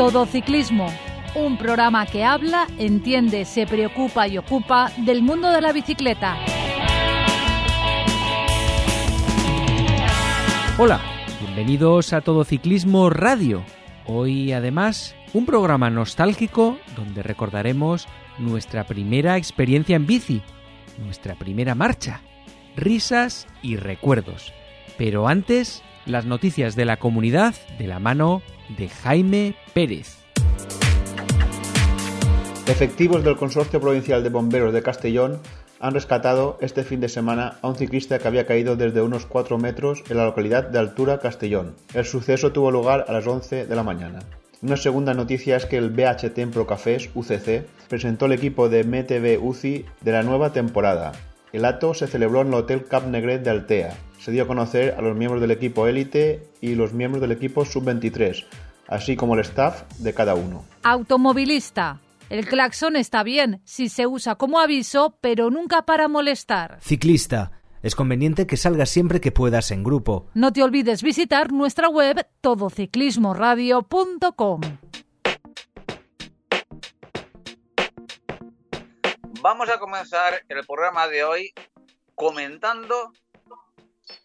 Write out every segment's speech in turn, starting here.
Todo Ciclismo, un programa que habla, entiende, se preocupa y ocupa del mundo de la bicicleta. Hola, bienvenidos a Todo Ciclismo Radio. Hoy además un programa nostálgico donde recordaremos nuestra primera experiencia en bici, nuestra primera marcha, risas y recuerdos. Pero antes, las noticias de la comunidad de la mano de Jaime Pérez. Efectivos del Consorcio Provincial de Bomberos de Castellón han rescatado este fin de semana a un ciclista que había caído desde unos 4 metros en la localidad de Altura, Castellón. El suceso tuvo lugar a las 11 de la mañana. Una segunda noticia es que el BH Templo Cafés UCC presentó el equipo de MTV UCI de la nueva temporada. El acto se celebró en el Hotel Cap Negret de Altea. Se dio a conocer a los miembros del equipo élite y los miembros del equipo sub-23, así como el staff de cada uno. Automovilista. El claxon está bien si se usa como aviso, pero nunca para molestar. Ciclista. Es conveniente que salgas siempre que puedas en grupo. No te olvides visitar nuestra web todociclismoradio.com. Vamos a comenzar el programa de hoy comentando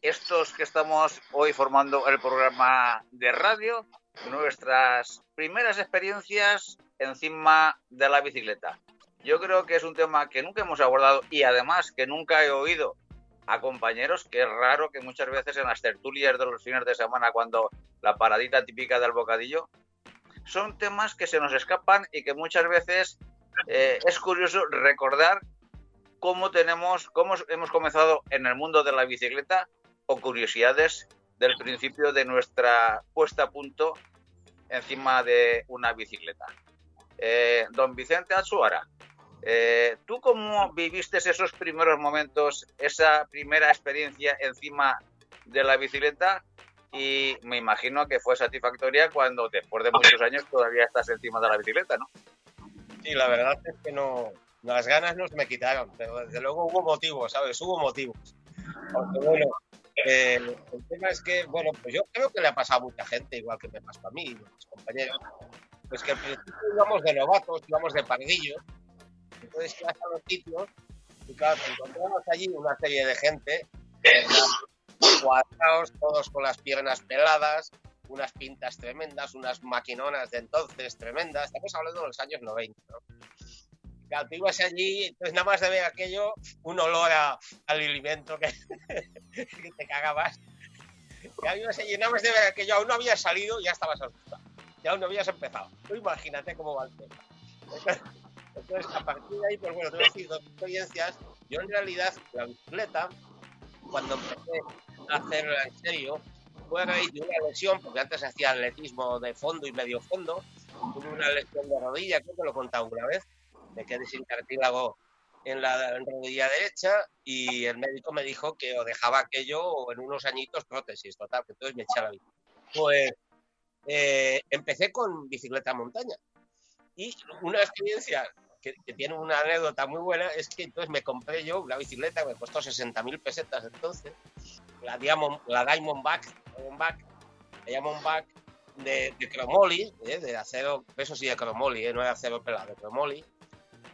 estos que estamos hoy formando el programa de radio, nuestras primeras experiencias encima de la bicicleta. Yo creo que es un tema que nunca hemos abordado y además que nunca he oído a compañeros, que es raro que muchas veces en las tertulias de los fines de semana, cuando la paradita típica del bocadillo, son temas que se nos escapan y que muchas veces eh, es curioso recordar cómo tenemos, cómo hemos comenzado en el mundo de la bicicleta o curiosidades del principio de nuestra puesta a punto encima de una bicicleta. Eh, don Vicente Azuara, eh, ¿tú cómo viviste esos primeros momentos, esa primera experiencia encima de la bicicleta? Y me imagino que fue satisfactoria cuando después de muchos años todavía estás encima de la bicicleta, ¿no? Sí, la verdad es que no, las ganas no me quitaron, pero desde luego hubo motivos, ¿sabes? Hubo motivos. Bueno, eh, el tema es que, bueno, pues yo creo que le ha pasado a mucha gente, igual que me pasó a mí y a mis compañeros, pues que al principio íbamos de novatos, íbamos de pardillos, entonces ibas a los sitios y claro, encontramos allí una serie de gente, cuadrados, todos con las piernas peladas, unas pintas tremendas, unas maquinonas de entonces tremendas. Estamos hablando de los años 90, ¿no? Claro, ibas allí, entonces nada más de ver aquello, un olor a, al alimento que, te cagabas. Ya ibas allí, nada más de ver aquello, aún no habías salido y ya estabas asustado. Ya aún no habías empezado. Tú imagínate cómo va el tema. Entonces, a partir de ahí, pues bueno, tengo dos experiencias. Yo en realidad, la bicicleta, cuando empecé a hacerla en serio, fue a raíz de una lesión, porque antes hacía atletismo de fondo y medio fondo, tuve una lesión de rodilla, creo que lo he contado una vez, me quedé sin cartílago en la rodilla derecha y el médico me dijo que o dejaba aquello o en unos añitos prótesis, total, que entonces me eché a la bici. Pues eh, empecé con bicicleta montaña y una experiencia que, que, tiene una anécdota muy buena es que entonces me compré yo una bicicleta que me costó 60.000 pesetas entonces, la, Diamond, la Diamondback, Diamondback, Diamondback de, de cromoly, ¿eh? de acero, eso sí de cromoly, ¿eh? no de acero pelado, de cromoly,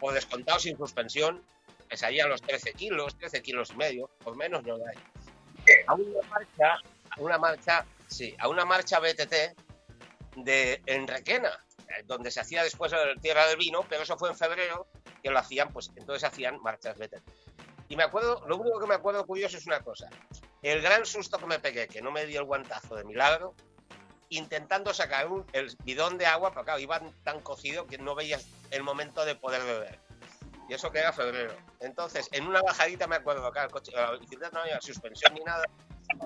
o descontado sin suspensión, pesaría los 13 kilos, 13 kilos y medio, por menos no hay. A una marcha, a una marcha, sí, a una marcha BTT de en Requena, donde se hacía después el Tierra del Vino, pero eso fue en febrero, que lo hacían, pues entonces hacían marchas BTT. Y me acuerdo, lo único que me acuerdo curioso es una cosa, el gran susto que me pegué, que no me dio el guantazo de milagro, intentando sacar un, el bidón de agua, pero claro, iba tan cocido que no veías el momento de poder beber. Y eso que era febrero. Entonces, en una bajadita me acuerdo, claro, el coche, la bicicleta no había suspensión ni nada,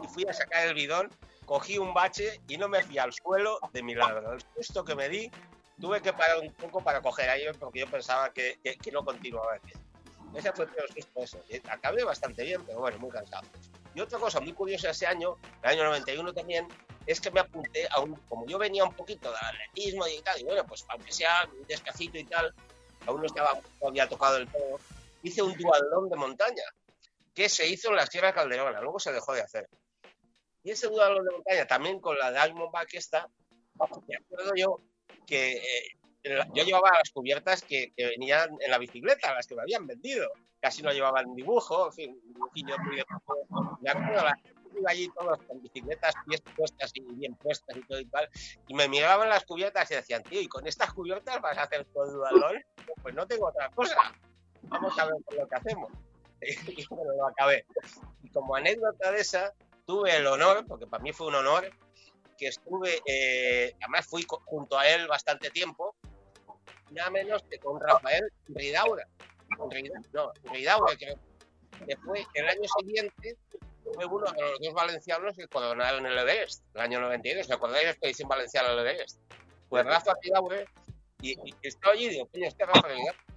y fui a sacar el bidón, cogí un bache y no me fui al suelo de milagro. El susto que me di, tuve que parar un poco para coger aire porque yo pensaba que, que, que no continuaba. Ese fue el peor susto eso. Acabé bastante bien, pero bueno, muy cansado. Y otra cosa muy curiosa ese año, el año 91 también, es que me apunté a un, como yo venía un poquito de atletismo y tal, y bueno, pues aunque sea despacito y tal, aún no estaba, no había tocado el todo, hice un dualón de montaña, que se hizo en la Sierra Calderona, luego se dejó de hacer. Y ese dualón de montaña, también con la Diamondback esta, me acuerdo yo que eh, yo llevaba las cubiertas que, que, venían en la bicicleta, las que me habían vendido. Casi no llevaban dibujo, en fin, dibujillos muy de... Me acuerdo, iba allí todos con bicicletas, pies puestas y bien puestas y todo y tal, y me miraban las cubiertas y decían, tío, ¿y con estas cubiertas vas a hacer todo el balón? Pues no tengo otra cosa. Vamos a ver lo que hacemos. Y bueno, lo acabé. Y como anécdota de esa, tuve el honor, porque para mí fue un honor, que estuve, eh, además fui junto a él bastante tiempo, nada menos que con Rafael Ridaura. No, Ridaura, creo que fue el año siguiente, fue uno de los dos valencianos que coronaron el Everest, el año 92. ¿Se acordáis de la expedición valenciana al Everest? Pues Rafa Ridaura, y, y estaba allí y digo, coño, este Rafa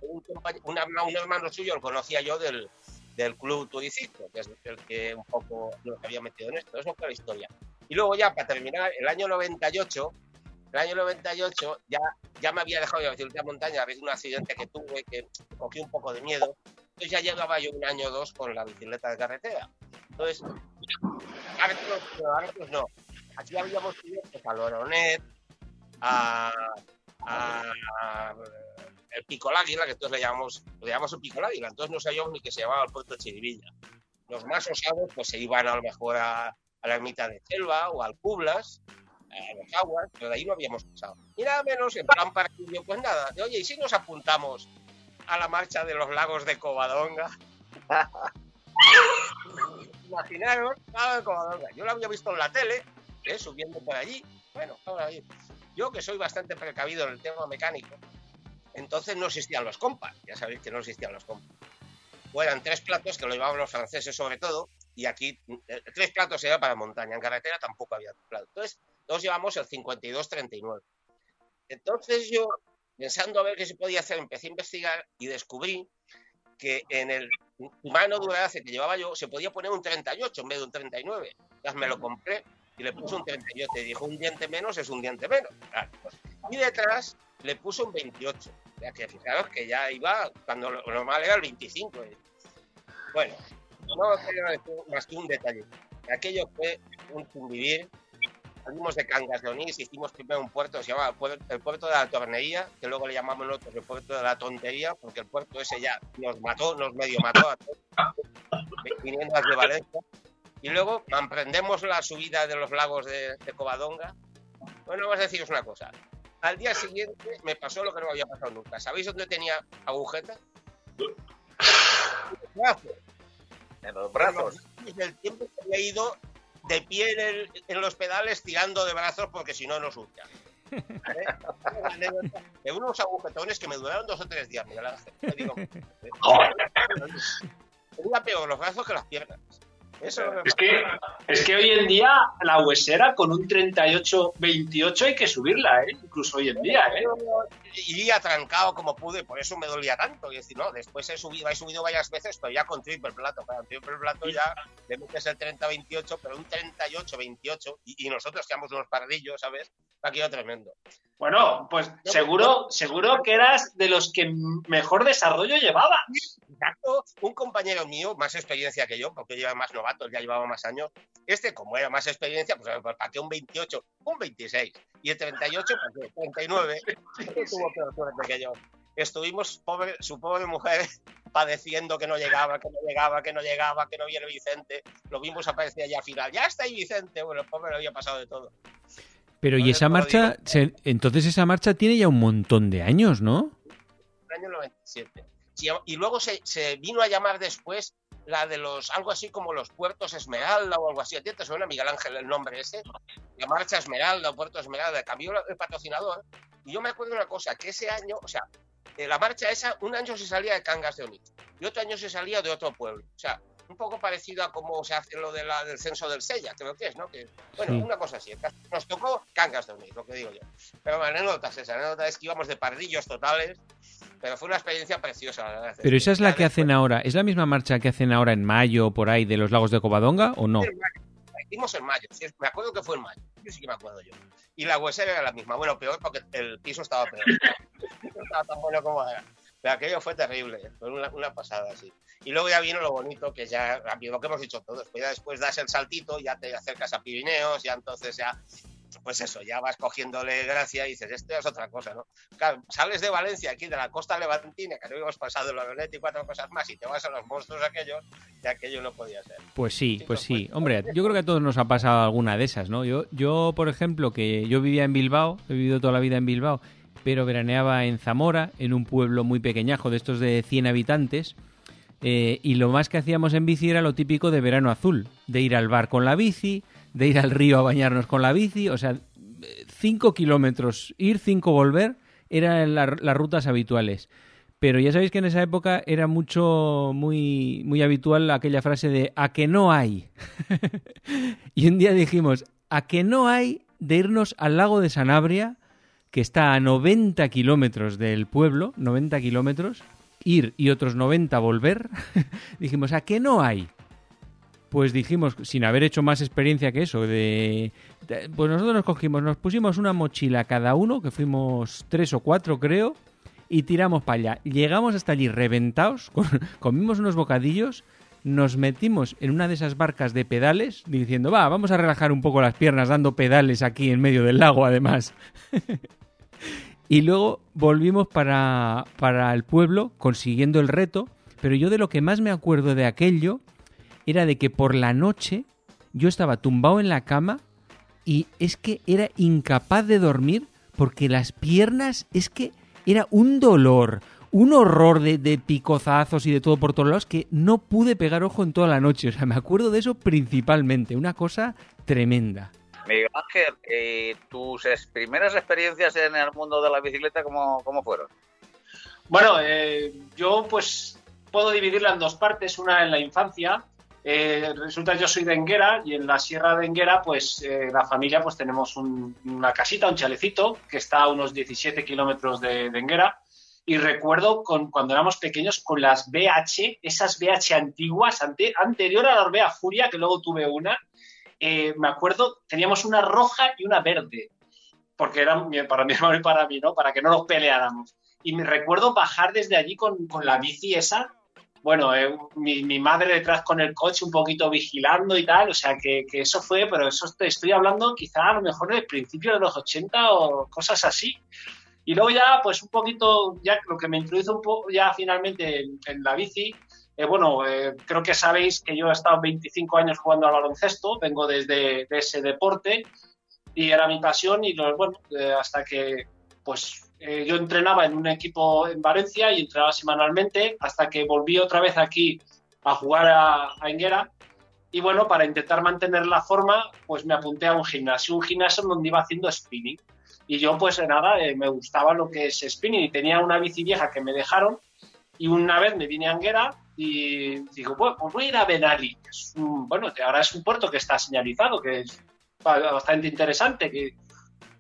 un, un, un hermano suyo lo conocía yo del, del club turicito, que es el que un poco nos había metido en esto. Eso fue la historia. Y luego ya, para terminar, el año 98, el año 98 ya, ya me había dejado de la montaña, había un accidente que tuve, que cogí un poco de miedo. Entonces ya llevaba yo un año o dos con la bicicleta de carretera. Entonces, ahora pues no. Aquí habíamos ido a Loronet, a, a el Pico Águila, que entonces le llamamos, le llamamos el Pico Águila, entonces no sabíamos ni que se llamaba el puerto de Chirivilla. Los más osados pues se iban a lo mejor a, a la ermita de Selva o al Cublas, a los aguas, pero de ahí no habíamos pasado. Y nada menos, en plan parquillo, pues nada, oye, ¿y si nos apuntamos a la marcha de los lagos de Covadonga? Imaginaros, lago de Covadonga. Yo lo había visto en la tele, ¿eh? subiendo por allí. Bueno, ahora ahí. Yo que soy bastante precavido en el tema mecánico, entonces no existían los compas, ya sabéis que no existían los compas. O eran tres platos que lo llevaban los franceses sobre todo, y aquí eh, tres platos era para montaña, en carretera tampoco había platos. Entonces, todos llevamos el 52-39. Entonces yo, pensando a ver qué se podía hacer, empecé a investigar y descubrí que en el humano durace que llevaba yo se podía poner un 38 en vez de un 39. Entonces me lo compré y le puse un 38. Y dijo, un diente menos es un diente menos. Claro. Y detrás le puse un 28. Ya que fijaros que ya iba, cuando lo normal era el 25. Bueno, no quería decir más que un detalle. Aquello fue un convivir. Salimos de Cangas de Onís, hicimos primero un puerto, se llama el puerto de la Tornería, que luego le llamamos nosotros el puerto de la Tontería, porque el puerto ese ya nos mató, nos medio mató a todos, viniendo de Valencia. Y luego emprendemos la subida de los lagos de, de Covadonga. Bueno, vamos a deciros una cosa. Al día siguiente me pasó lo que no había pasado nunca. ¿Sabéis dónde tenía agujeta? En los brazos. Desde el tiempo que había ido de pie en, el, en, los pedales tirando de brazos porque si no, no surca. ¿Vale? de unos agujetones que me duraron dos o tres días. Mira, la, digo, tenía peor los brazos que las piernas. Eso es, que, es que hoy en día la huesera con un 38-28 hay que subirla, ¿eh? incluso hoy en día. ¿eh? Y atrancado como pude, por eso me dolía tanto. Y decir, no, después he subido, he subido varias veces, pero ya con triple plato. Para triple plato ya le metes el 30-28, pero un 38-28. Y, y, nosotros quedamos unos pardillos, ¿sabes? Aquello tremendo. Bueno, pues seguro, seguro que eras de los que mejor desarrollo llevabas. Exacto, un compañero mío, más experiencia que yo, porque lleva más novatos, ya llevaba más años. Este, como era más experiencia, pues para que un 28, un 26. Y el 38, para que 39. tuvo peor suerte que yo. Estuvimos, pobre, su pobre mujer, padeciendo que no llegaba, que no llegaba, que no llegaba, que no viene Vicente. Lo vimos aparecer allá al final. Ya está ahí Vicente. Bueno, el pobre le había pasado de todo. Pero y esa marcha, se, entonces esa marcha tiene ya un montón de años, ¿no? El año 97. Y luego se, se, vino a llamar después la de los, algo así como los puertos Esmeralda o algo así. ¿A ti te suena, Miguel Ángel, el nombre ese? La marcha Esmeralda o Puerto Esmeralda. Cambió el patrocinador. Y yo me acuerdo de una cosa, que ese año, o sea, la marcha esa, un año se salía de Cangas de Onís y otro año se salía de otro pueblo. O sea, un poco parecido a cómo se hace lo de la, del censo del Sella, creo que es, ¿no? Que, bueno, sí. una cosa así. Nos tocó Cangas de Onís, lo que digo yo. Pero la anécdota es esa, anécdota es que íbamos de pardillos totales, pero fue una experiencia preciosa, la verdad. Pero esa es la que hacen ahora, ¿es la misma marcha que hacen ahora en mayo, por ahí, de los lagos de Covadonga, o no? Hicimos en mayo, me acuerdo que fue en mayo, yo sí que me acuerdo yo. Y la huesera era la misma, bueno, peor porque el piso estaba peor. no estaba tan bueno como era. Pero aquello fue terrible, fue una, una, pasada así. Y luego ya vino lo bonito, que ya, lo que hemos dicho todos, pues ya después das el saltito, ya te acercas a Pirineos, ya entonces ya pues eso, ya vas cogiéndole gracia y dices, esto es otra cosa, ¿no? Claro, sales de Valencia, aquí de la costa levantina, que no habíamos pasado la violeta y cuatro cosas más, y te vas a los monstruos aquellos, y aquello no podía ser. Pues sí, pues sí. Hombre, yo creo que a todos nos ha pasado alguna de esas, ¿no? Yo, yo, por ejemplo, que yo vivía en Bilbao, he vivido toda la vida en Bilbao, pero veraneaba en Zamora, en un pueblo muy pequeñajo, de estos de 100 habitantes, eh, y lo más que hacíamos en bici era lo típico de verano azul, de ir al bar con la bici, de ir al río a bañarnos con la bici, o sea, 5 kilómetros, ir, 5 volver, eran la- las rutas habituales. Pero ya sabéis que en esa época era mucho, muy, muy habitual aquella frase de a que no hay. y un día dijimos, a que no hay de irnos al lago de Sanabria, que está a 90 kilómetros del pueblo, 90 kilómetros, ir y otros 90 volver. dijimos, a que no hay. Pues dijimos, sin haber hecho más experiencia que eso, de, Pues nosotros nos cogimos, nos pusimos una mochila cada uno, que fuimos tres o cuatro creo, y tiramos para allá. Llegamos hasta allí reventados, comimos unos bocadillos, nos metimos en una de esas barcas de pedales, diciendo, va, vamos a relajar un poco las piernas dando pedales aquí en medio del lago además. y luego volvimos para, para el pueblo consiguiendo el reto, pero yo de lo que más me acuerdo de aquello era de que por la noche yo estaba tumbado en la cama y es que era incapaz de dormir porque las piernas es que era un dolor, un horror de, de picozazos y de todo por todos lados que no pude pegar ojo en toda la noche. O sea, me acuerdo de eso principalmente, una cosa tremenda. Miguel Ángel, eh, tus primeras experiencias en el mundo de la bicicleta, ¿cómo, cómo fueron? Bueno, eh, yo pues puedo dividirla en dos partes, una en la infancia. Eh, resulta que yo soy de Enguera y en la sierra de Enguera, pues eh, la familia, pues tenemos un- una casita, un chalecito que está a unos 17 kilómetros de, de Enguera. Y recuerdo con, cuando éramos pequeños con las BH, esas BH antiguas, ante- anterior a la Orbea Furia, que luego tuve una, eh, me acuerdo, teníamos una roja y una verde, porque eran para mi hermano y para mí, ¿no? Para que no nos peleáramos y me recuerdo bajar desde allí con, con la bici esa. Bueno, eh, mi, mi madre detrás con el coche un poquito vigilando y tal, o sea que, que eso fue, pero eso estoy hablando quizá a lo mejor del principio de los 80 o cosas así. Y luego ya, pues un poquito, ya lo que me introduce un poco ya finalmente en, en la bici, eh, bueno, eh, creo que sabéis que yo he estado 25 años jugando al baloncesto, vengo desde de ese deporte y era mi pasión y bueno, eh, hasta que pues eh, yo entrenaba en un equipo en Valencia y entrenaba semanalmente hasta que volví otra vez aquí a jugar a, a Enguera. Y bueno, para intentar mantener la forma, pues me apunté a un gimnasio, un gimnasio donde iba haciendo spinning. Y yo, pues nada, me gustaba lo que es spinning y tenía una bici vieja que me dejaron. Y una vez me vine a Anguera y digo, bueno, pues voy a ir a Benali. un- bueno, ahora es un puerto que está señalizado, que es ba- bastante interesante. Que,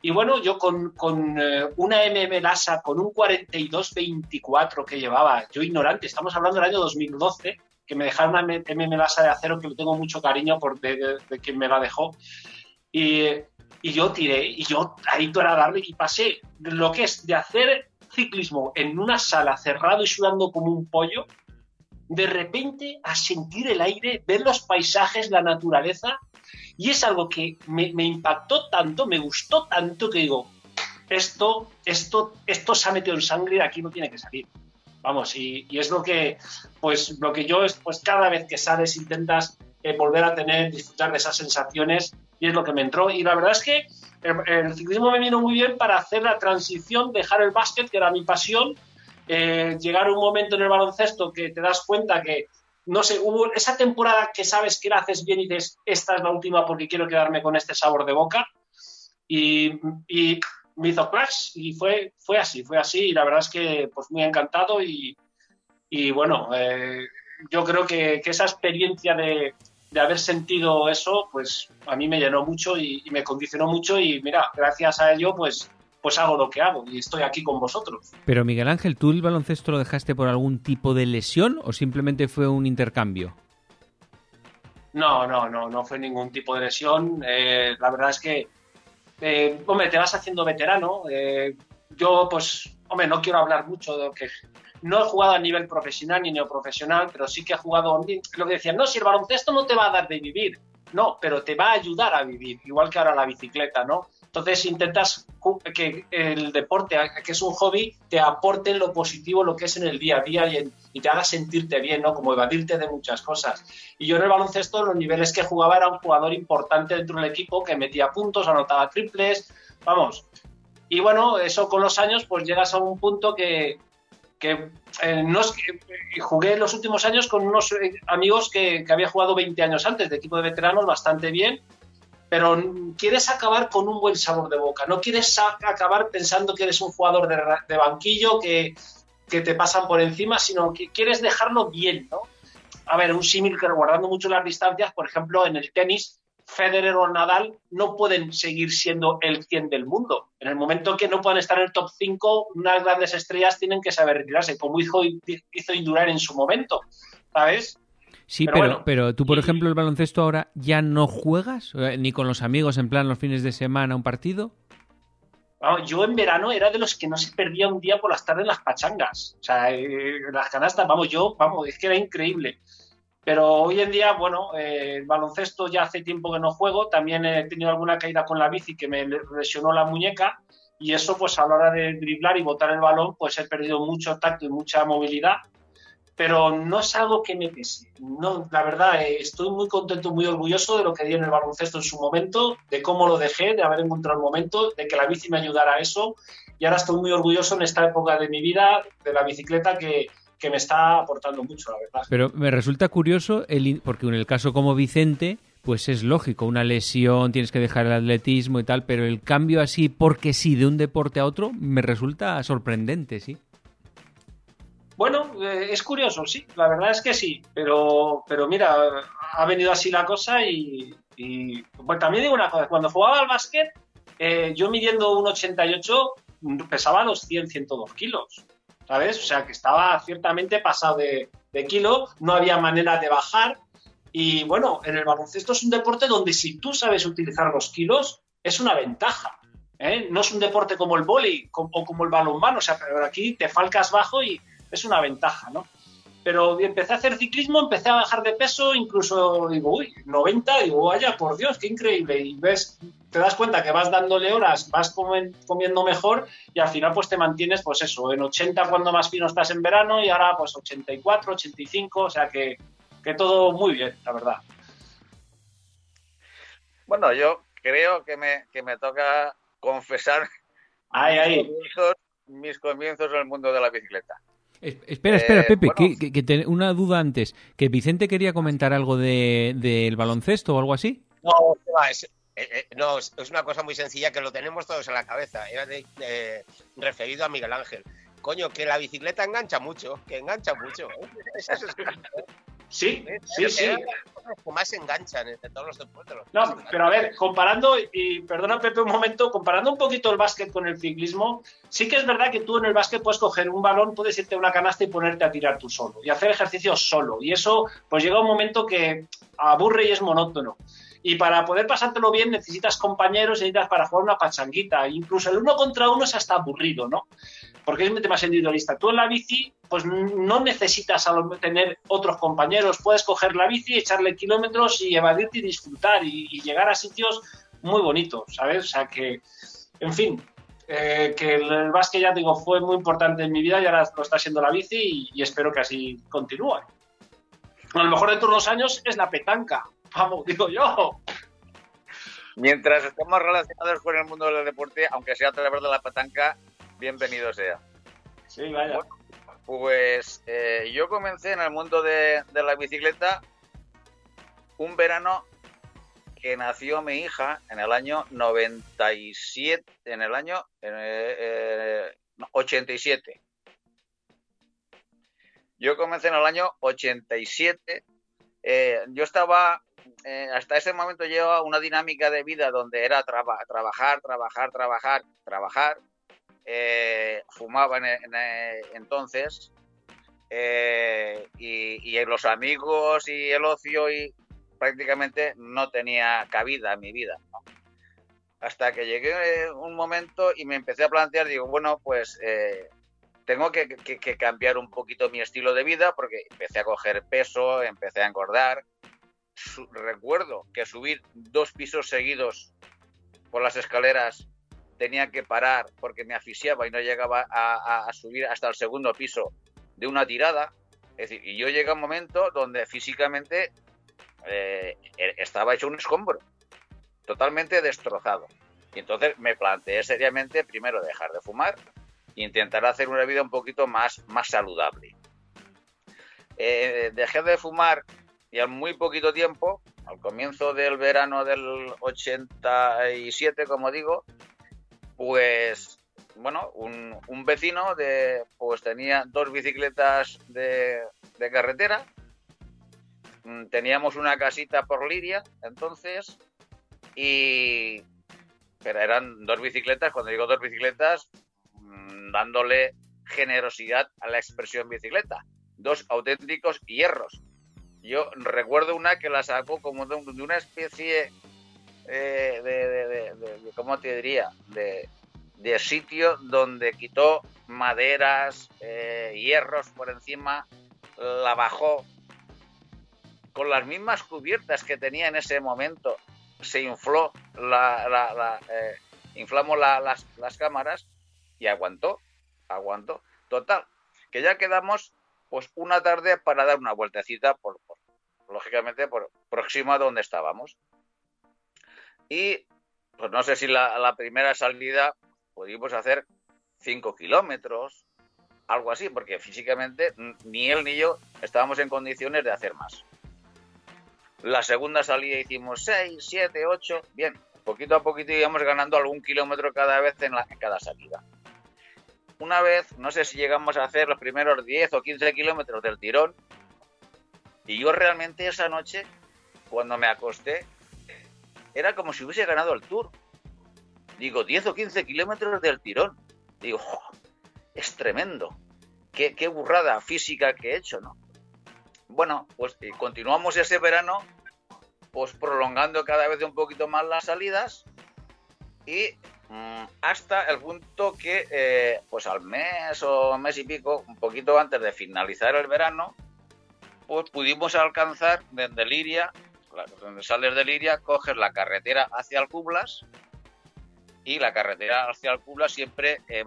y bueno, yo con, con eh, una MM Lasa, con un 42-24 que llevaba, yo ignorante, estamos hablando del año 2012, que me dejaron una MM Lasa de acero que le tengo mucho cariño por de, de- de quien me la dejó. Y, y yo tiré, y yo ahí para darle, y pasé lo que es de hacer ciclismo en una sala cerrado y sudando como un pollo, de repente a sentir el aire, ver los paisajes, la naturaleza, y es algo que me, impactó tanto, me gustó tanto que digo, esto, esto, esto se ha metido en sangre y aquí no tiene que salir. Vamos, y, y es lo que, pues, lo que yo, es, pues, cada vez que sales intentas eh, volver a tener, disfrutar de esas sensaciones, y es lo que me entró. Y la verdad es que el, el ciclismo me vino muy bien para hacer la transición, dejar el básquet, que era mi pasión, eh, llegar un momento en el baloncesto que te das cuenta que, no sé, hubo esa temporada que sabes que la haces bien y dices, esta es la última porque quiero quedarme con este sabor de boca. Y, y me hizo crash y fue, fue así, fue así. Y la verdad es que, pues muy encantado. Y, y bueno, eh, yo creo que, que esa experiencia de, de haber sentido eso, pues a mí me llenó mucho y, y me condicionó mucho. Y mira, gracias a ello, pues pues hago lo que hago y estoy aquí con vosotros. Pero Miguel Ángel, ¿tú el baloncesto lo dejaste por algún tipo de lesión o simplemente fue un intercambio? No, no, no, no fue ningún tipo de lesión. Eh, la verdad es que, eh, hombre, te vas haciendo veterano. Eh, yo, pues, hombre, no quiero hablar mucho de lo que... No he jugado a nivel profesional ni neoprofesional, pero sí que he jugado... Lo que decían, no, si el baloncesto no te va a dar de vivir. No, pero te va a ayudar a vivir, igual que ahora la bicicleta, ¿no? Entonces intentas que el deporte, que es un hobby, te aporte lo positivo, lo que es en el día a día y, te haga sentirte bien, ¿no? Como evadirte de muchas cosas. Y yo en el baloncesto, los niveles que jugaba, era un jugador importante dentro del equipo que metía puntos, anotaba triples, vamos. Y bueno, eso con los años, pues llegas a un punto que, que eh, no es que, jugué los últimos años con unos eh, amigos que, que había jugado 20 años antes, de equipo de veteranos, bastante bien pero quieres acabar con un buen sabor de boca, no quieres acabar pensando que eres un jugador de, banquillo que, te pasan por encima, sino que quieres dejarlo bien, ¿no? A ver, un símil que guardando mucho las distancias, por ejemplo, en el tenis, Federer o Nadal no pueden seguir siendo el 100 del mundo. En el momento que no puedan estar en el top 5, unas grandes estrellas tienen que saber retirarse, como hizo, hizo Indurain en su momento, ¿sabes? Sí, pero, pero, tú, por ejemplo, el baloncesto ahora ya no juegas, ni con los amigos en plan los fines de semana un partido. yo en verano era de los que no se perdía un día por las tardes en las pachangas. O sea, eh, las canastas, vamos, yo, vamos, es que era increíble. Pero hoy en día, bueno, eh, el baloncesto ya hace tiempo que no juego. También he tenido alguna caída con la bici que me lesionó la muñeca. Y eso, pues a la hora de driblar y botar el balón, pues he perdido mucho tacto y mucha movilidad pero no es algo que me pese. No, la verdad, eh, estoy muy contento, muy orgulloso de lo que di en el baloncesto en su momento, de cómo lo dejé, de haber encontrado el momento, de que la bici me ayudara a eso. Y ahora estoy muy orgulloso en esta época de mi vida de la bicicleta que, me está aportando mucho, la verdad. Pero me resulta curioso, el, porque en el caso como Vicente, pues es lógico, una lesión, tienes que dejar el atletismo y tal, pero el cambio así, porque sí, de un deporte a otro, me resulta sorprendente, sí. Bueno, eh, es curioso, sí, la verdad es que sí, pero, pero mira, ha venido así la cosa y, también digo una cosa, cuando jugaba al básquet, eh, yo midiendo un 88 pesaba los 100, 102 kilos, ¿sabes? O sea que estaba ciertamente pasado de, kilo, no había manera de bajar y bueno, en el baloncesto es un deporte donde si tú sabes utilizar los kilos, es una ventaja. ¿eh? No es un deporte como el boli o como el balonmano, o sea, pero aquí te falcas bajo y es una ventaja, ¿no? Pero empecé a hacer ciclismo, empecé a bajar de peso, incluso digo, uy, 90, digo, vaya, por Dios, qué increíble. Y ves, te das cuenta que vas dándole horas, vas comiendo mejor y al final pues te mantienes, pues eso, en 80 cuando más fino estás en verano y ahora pues 84, 85, o sea que, que todo muy bien, la verdad. Bueno, yo creo que me, que me toca confesar ay, mis comienzos en el mundo de la bicicleta. Espera, espera, eh, Pepe, que, una duda antes. ¿Que Vicente quería comentar algo del de, baloncesto o algo así? No, es, eh, eh, no, es una cosa muy sencilla que lo tenemos todos en la cabeza. Era de, referido a Miguel Ángel. Coño, que la bicicleta engancha mucho, que engancha mucho. Sí, sí, sí. Que más enganchan entre todos los deportes. No, pero a ver, comparando, y perdona Pepe un momento, comparando un poquito el básquet con el ciclismo, sí que es verdad que tú en el básquet puedes coger un balón, puedes irte a una canasta y ponerte a tirar tú solo y hacer ejercicio solo. Y eso, pues llega un momento que aburre y es monótono. Y para poder pasártelo bien necesitas compañeros, necesitas para jugar una pachanguita. Incluso el uno contra uno es hasta aburrido, ¿no? Porque es un tema individualista. Tú en la bici, pues no necesitas tener otros compañeros, puedes coger la bici, echarle kilómetros y evadirte y disfrutar y, llegar a sitios muy bonitos, ¿sabes? O sea que, en fin, eh, que el, básquet, ya digo, fue muy importante en mi vida y ahora lo está siendo la bici y, espero que así continúe. A lo mejor dentro de unos años es la petanca, vamos, digo yo. Mientras estemos relacionados con el mundo del deporte, aunque sea a través de la petanca, bienvenido sea. Sí, vaya. pues eh, yo comencé en el mundo de, la bicicleta un verano que nació mi hija en el año 97, en el año 87. Eh, yo comencé en el año 87. Eh, yo estaba, hasta ese momento llevaba una dinámica de vida donde era trabajar, trabajar, trabajar, trabajar, eh, fumaba en, entonces eh, y, los amigos y el ocio y prácticamente no tenía cabida en mi vida. Hasta que llegué un momento y me empecé a plantear, digo, bueno, pues eh, tengo que, cambiar un poquito mi estilo de vida porque empecé a coger peso, empecé a engordar. recuerdo que subir dos pisos seguidos por las escaleras tenía que parar porque me asfixiaba y no llegaba a, subir hasta el segundo piso de una tirada. Es decir, y yo llegué a un momento donde físicamente eh, e, estaba hecho un escombro, totalmente destrozado. Y entonces me planteé seriamente primero dejar de fumar e intentar hacer una vida un poquito más, más saludable. Eh, dejé de fumar y al muy poquito tiempo, al comienzo del verano del 87, como digo, pues bueno, un, vecino de, pues tenía dos bicicletas de, de, carretera, mm, teníamos una casita por Liria, entonces, y pero eran dos bicicletas, cuando digo dos bicicletas, mm, dándole generosidad a la expresión bicicleta, dos auténticos hierros. Yo recuerdo una que la sacó como de, una especie eh, de, ¿cómo te diría? De, sitio donde quitó maderas, eh, hierros por encima, la bajó con las mismas cubiertas que tenía en ese momento, se infló la, eh, inflamos las, las cámaras y aguantó, aguantó. Total, que ya quedamos pues una tarde para dar una vueltecita por, lógicamente por próximo a donde estábamos. Y pues no sé si la, primera salida pudimos hacer 5 kilómetros, algo así, porque físicamente ni él ni yo estábamos en condiciones de hacer más. La segunda salida hicimos 6, 7, 8, bien, poquito a poquito íbamos ganando algún kilómetro cada vez en, en cada salida. Una vez, no sé si llegamos a hacer los primeros 10 o 15 kilómetros del tirón, y yo realmente esa noche, cuando me acosté, era como si hubiese ganado el tour. Digo, 10 o 15 kilómetros del tirón. Digo, es tremendo. Qué, qué, burrada física que he hecho, ¿no? Bueno, pues eh, continuamos ese verano, pues prolongando cada vez un poquito más las salidas y mm, hasta el punto que, eh, pues al mes o mes y pico, un poquito antes de finalizar el verano, pues pudimos alcanzar desde Liria, donde sales de Liria, coges la carretera hacia Alcublas y la carretera hacia Alcublas siempre eh,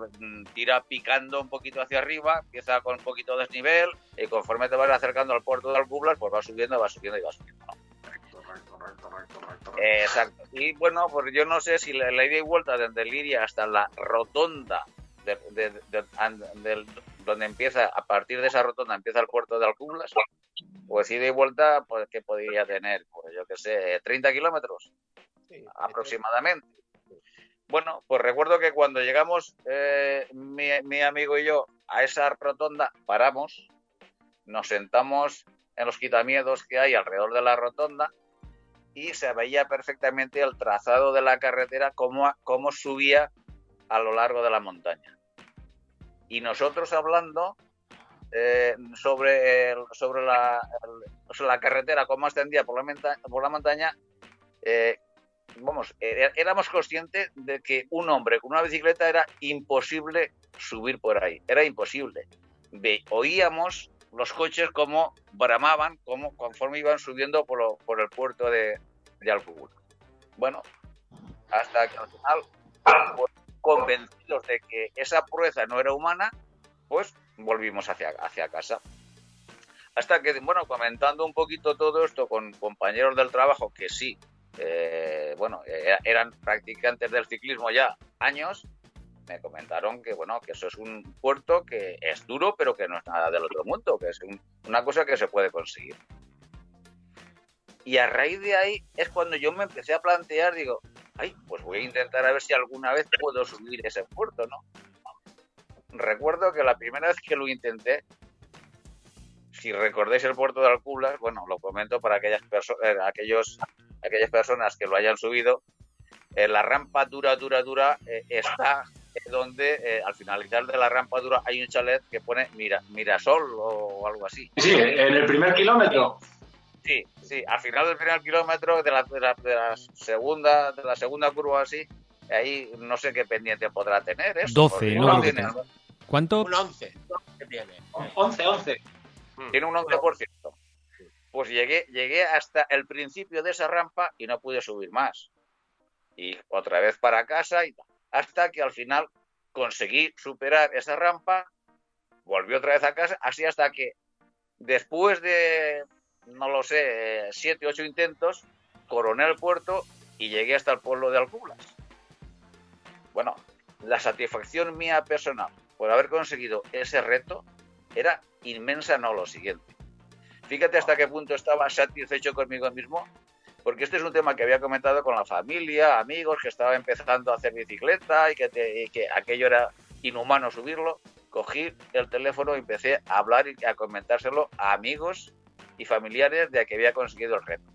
tira picando un poquito hacia arriba, empieza con un poquito de desnivel y conforme te vas acercando al puerto de Alcublas, pues va subiendo, va subiendo y va subiendo. exacto. Y bueno, pues yo no sé si la, ida y vuelta desde Liria hasta la rotonda de, donde empieza, a partir de esa rotonda empieza el puerto de Alcublas, pues ida y vuelta, pues que podría tener, pues yo que sé, 30 kilómetros aproximadamente. Bueno, pues recuerdo que cuando llegamos eh, mi, amigo y yo a esa rotonda, paramos, nos sentamos en los quitamiedos que hay alrededor de la rotonda y se veía perfectamente el trazado de la carretera, cómo, cómo subía a lo largo de la montaña. Y nosotros hablando eh, sobre, sobre, la, la, carretera, cómo ascendía por la, por la montaña, eh, vamos, éramos conscientes de que un hombre con una bicicleta era imposible subir por ahí, era imposible. oíamos los coches como bramaban, como conforme iban subiendo por, por el puerto de, de Bueno, hasta que al final, pues, convencidos de que esa prueba no era humana, pues volvimos hacia, hacia casa. Hasta que, bueno, comentando un poquito todo esto con compañeros del trabajo que sí, eh, bueno, eran practicantes del ciclismo ya años, me comentaron que, bueno, que eso es un puerto que es duro, pero que no es nada del otro mundo, que es una cosa que se puede conseguir. Y a raíz de ahí es cuando yo me empecé a plantear, digo, ay, pues voy a intentar a ver si alguna vez puedo subir ese puerto, ¿no? Recuerdo que la primera vez que lo intenté, si recordáis el puerto de Alcublas, bueno, lo comento para aquellas, eh, aquellos, aquellas personas que lo hayan subido, eh, la rampa dura, dura, dura eh, está donde al finalizar de la rampa dura hay un chalet que pone Mira, Mirasol o algo así. Sí, en el primer kilómetro. Sí, sí, al final del primer kilómetro de la, de la, de la segunda de la segunda curva así, ahí no sé qué pendiente podrá tener. Eso, 12, no, ¿Cuánto? Un 11. tiene? 11, 11. Tiene un 11%. Pues llegué, llegué hasta el principio de esa rampa y no pude subir más. y otra vez para casa y hasta que al final conseguí superar esa rampa, volví otra vez a casa, así hasta que después de, no lo sé, siete, ocho intentos, coroné el puerto y llegué hasta el pueblo de Alcublas. Bueno, la satisfacción mía personal por haber conseguido ese reto era inmensa, no lo siguiente. Fíjate hasta qué punto estaba satisfecho conmigo mismo, porque este es un tema que había comentado con la familia, amigos, que estaba empezando a hacer bicicleta y que, que aquello era inhumano subirlo. Cogí el teléfono y empecé a hablar y a comentárselo a amigos y familiares de que había conseguido el reto.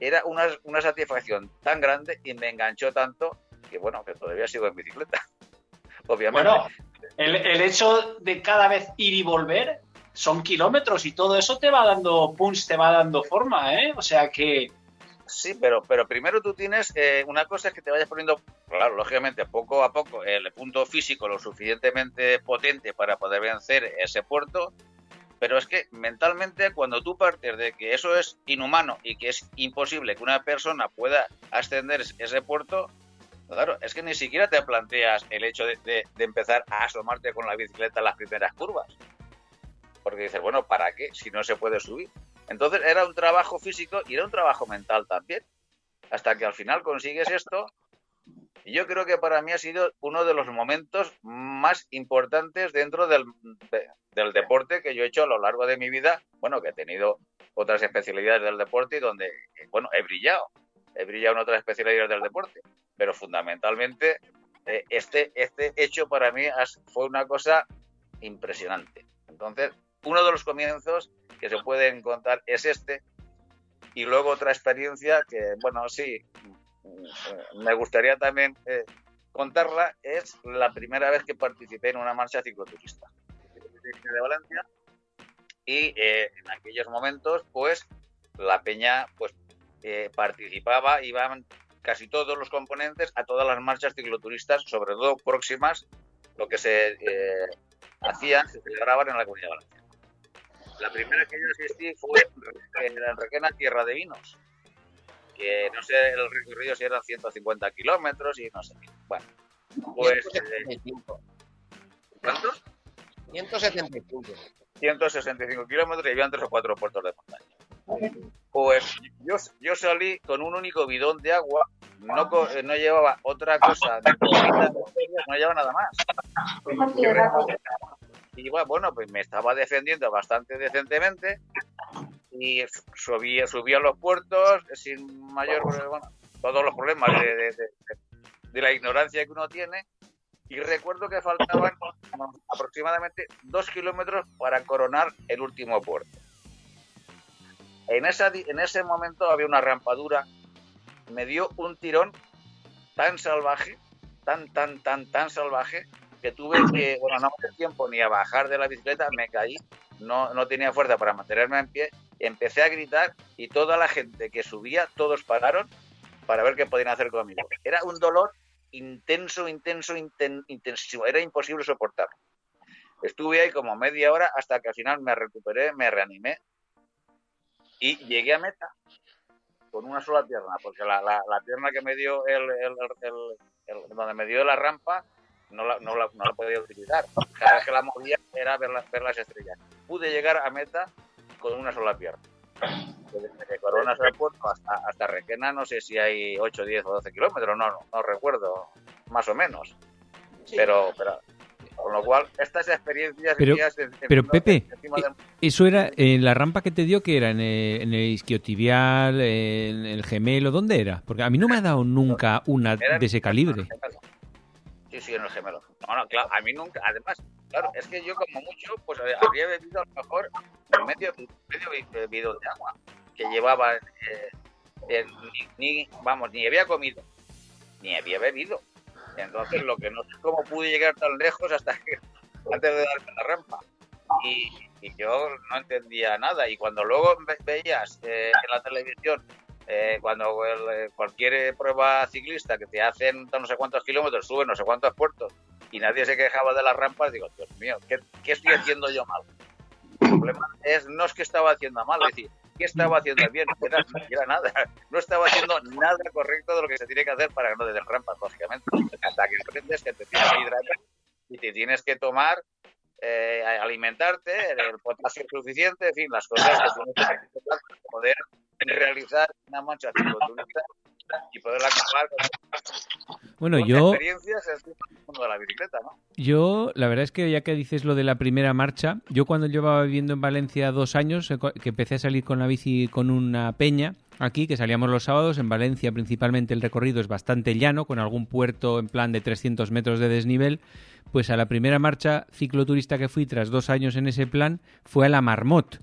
Era una, una satisfacción tan grande y me enganchó tanto que, bueno, que todavía sigo en bicicleta. Obviamente. Bueno, el, hecho de cada vez ir y volver son kilómetros y todo eso te va dando punch, te va dando forma, ¿eh? O sea que... Sí, pero, pero primero tú tienes eh, una cosa es que te vayas poniendo, claro, lógicamente, poco a poco el punto físico lo suficientemente potente para poder vencer ese puerto, pero es que mentalmente cuando tú partes de que eso es inhumano y que es imposible que una persona pueda ascender ese puerto, claro, es que ni siquiera te planteas el hecho de, empezar a asomarte con la bicicleta en las primeras curvas porque dices, bueno, ¿para qué si no se puede subir? Entonces era un trabajo físico y era un trabajo mental también, hasta que al final consigues esto. Y yo creo que para mí ha sido uno de los momentos más importantes dentro del, de, del deporte que yo he hecho a lo largo de mi vida. Bueno, que he tenido otras especialidades del deporte y donde, bueno, he brillado. He brillado en otras especialidades del deporte. Pero fundamentalmente, eh, este, este hecho para mí fue una cosa impresionante. Entonces, uno de los comienzos que se pueden contar es este. Y luego otra experiencia que, bueno, sí, me gustaría también eh, contarla, es la primera vez que participé en una marcha cicloturista de Valencia. Y eh, en aquellos momentos, pues, la peña pues eh, participaba, iban casi todos los componentes a todas las marchas cicloturistas, sobre todo próximas, lo que se eh, hacían, se celebraban en la Comunidad de Valencia. La primera que yo asistí fue en Requena, Tierra de Vinos, que no sé el recorrido si eran 150 kilómetros y no sé. Bueno, pues... 175. ¿Cuántos? 175. 165 kilómetros y habían tres o cuatro puertos de montaña. Pues yo, yo salí con un único bidón de agua, no, no llevaba otra cosa, no llevaba nada más. Y bueno, pues me estaba defendiendo bastante decentemente y subía, subía los puertos sin mayor bueno, todos los problemas de, de, la ignorancia que uno tiene. Y recuerdo que faltaban aproximadamente dos kilómetros para coronar el último puerto. En, esa, en ese momento había una rampadura, me dio un tirón tan salvaje, tan, tan, tan, tan salvaje, que tuve que, bueno, no me tiempo ni a bajar de la bicicleta, me caí, no, no tenía fuerza para mantenerme en pie, empecé a gritar y toda la gente que subía, todos pararon para ver qué podían hacer conmigo. Era un dolor intenso, intenso, inten, intensísimo, era imposible soportarlo. Estuve ahí como media hora hasta que al final me recuperé, me reanimé y llegué a meta con una sola pierna, porque la, la, la pierna que me dio el, el, el, donde me dio la rampa no la, no, la, no la, podía utilizar. Cada vez que la movía era ver, ver las estrellas. Pude llegar a meta con una sola pierna. Desde Coronas al puerto hasta, hasta Requena, no sé si hay 8, 10 o 12 kilómetros, no, no, no recuerdo, más o menos. Sí. Pero, pero, con lo cual, estas experiencias... Pero, en, pero en, Pepe, del... eso era en la rampa que te dio, que era en el, en el isquiotibial, en el gemelo, ¿dónde era? Porque a mí no me ha dado nunca una de ese calibre. Sí, sí, en el gemelo. No, no, claro, a mí nunca. Además, claro, es que yo como mucho, pues habría bebido a lo mejor medio, medio bidón de agua que llevaba, eh, eh, ni, ni, vamos, ni había comido, ni había bebido. Entonces, lo que no sé cómo pude llegar tan lejos hasta que, antes de darme la rampa. Y, yo no entendía nada. Y cuando luego veías eh, en la televisión eh, cuando el, cualquier prueba ciclista que te hacen no sé cuántos kilómetros, suben no sé cuántos puertos y nadie se quejaba de las rampas, digo, Dios mío, ¿qué, qué estoy haciendo yo mal? El problema es, no es que estaba haciendo mal, es decir, ¿qué estaba haciendo bien? No era, nada. No estaba haciendo nada correcto de lo que se tiene que hacer para que no te den rampas, lógicamente. Hasta que aprendes que te tienes que hidratar y te tienes que tomar, eh, alimentarte, el potasio suficiente, en fin, las cosas que tienes que hacer para poder realizar una mancha cicloturista y poderla acabar con Bueno, con yo, experiencias de la bicicleta, ¿no? yo, la verdad es que ya que dices lo de la primera marcha, yo cuando llevaba viviendo en Valencia dos años, eh, que empecé a salir con la bici con una peña aquí, que salíamos los sábados, en Valencia principalmente el recorrido es bastante llano, con algún puerto en plan de 300 metros de desnivel, pues a la primera marcha cicloturista que fui tras dos años en ese plan fue a la Marmot,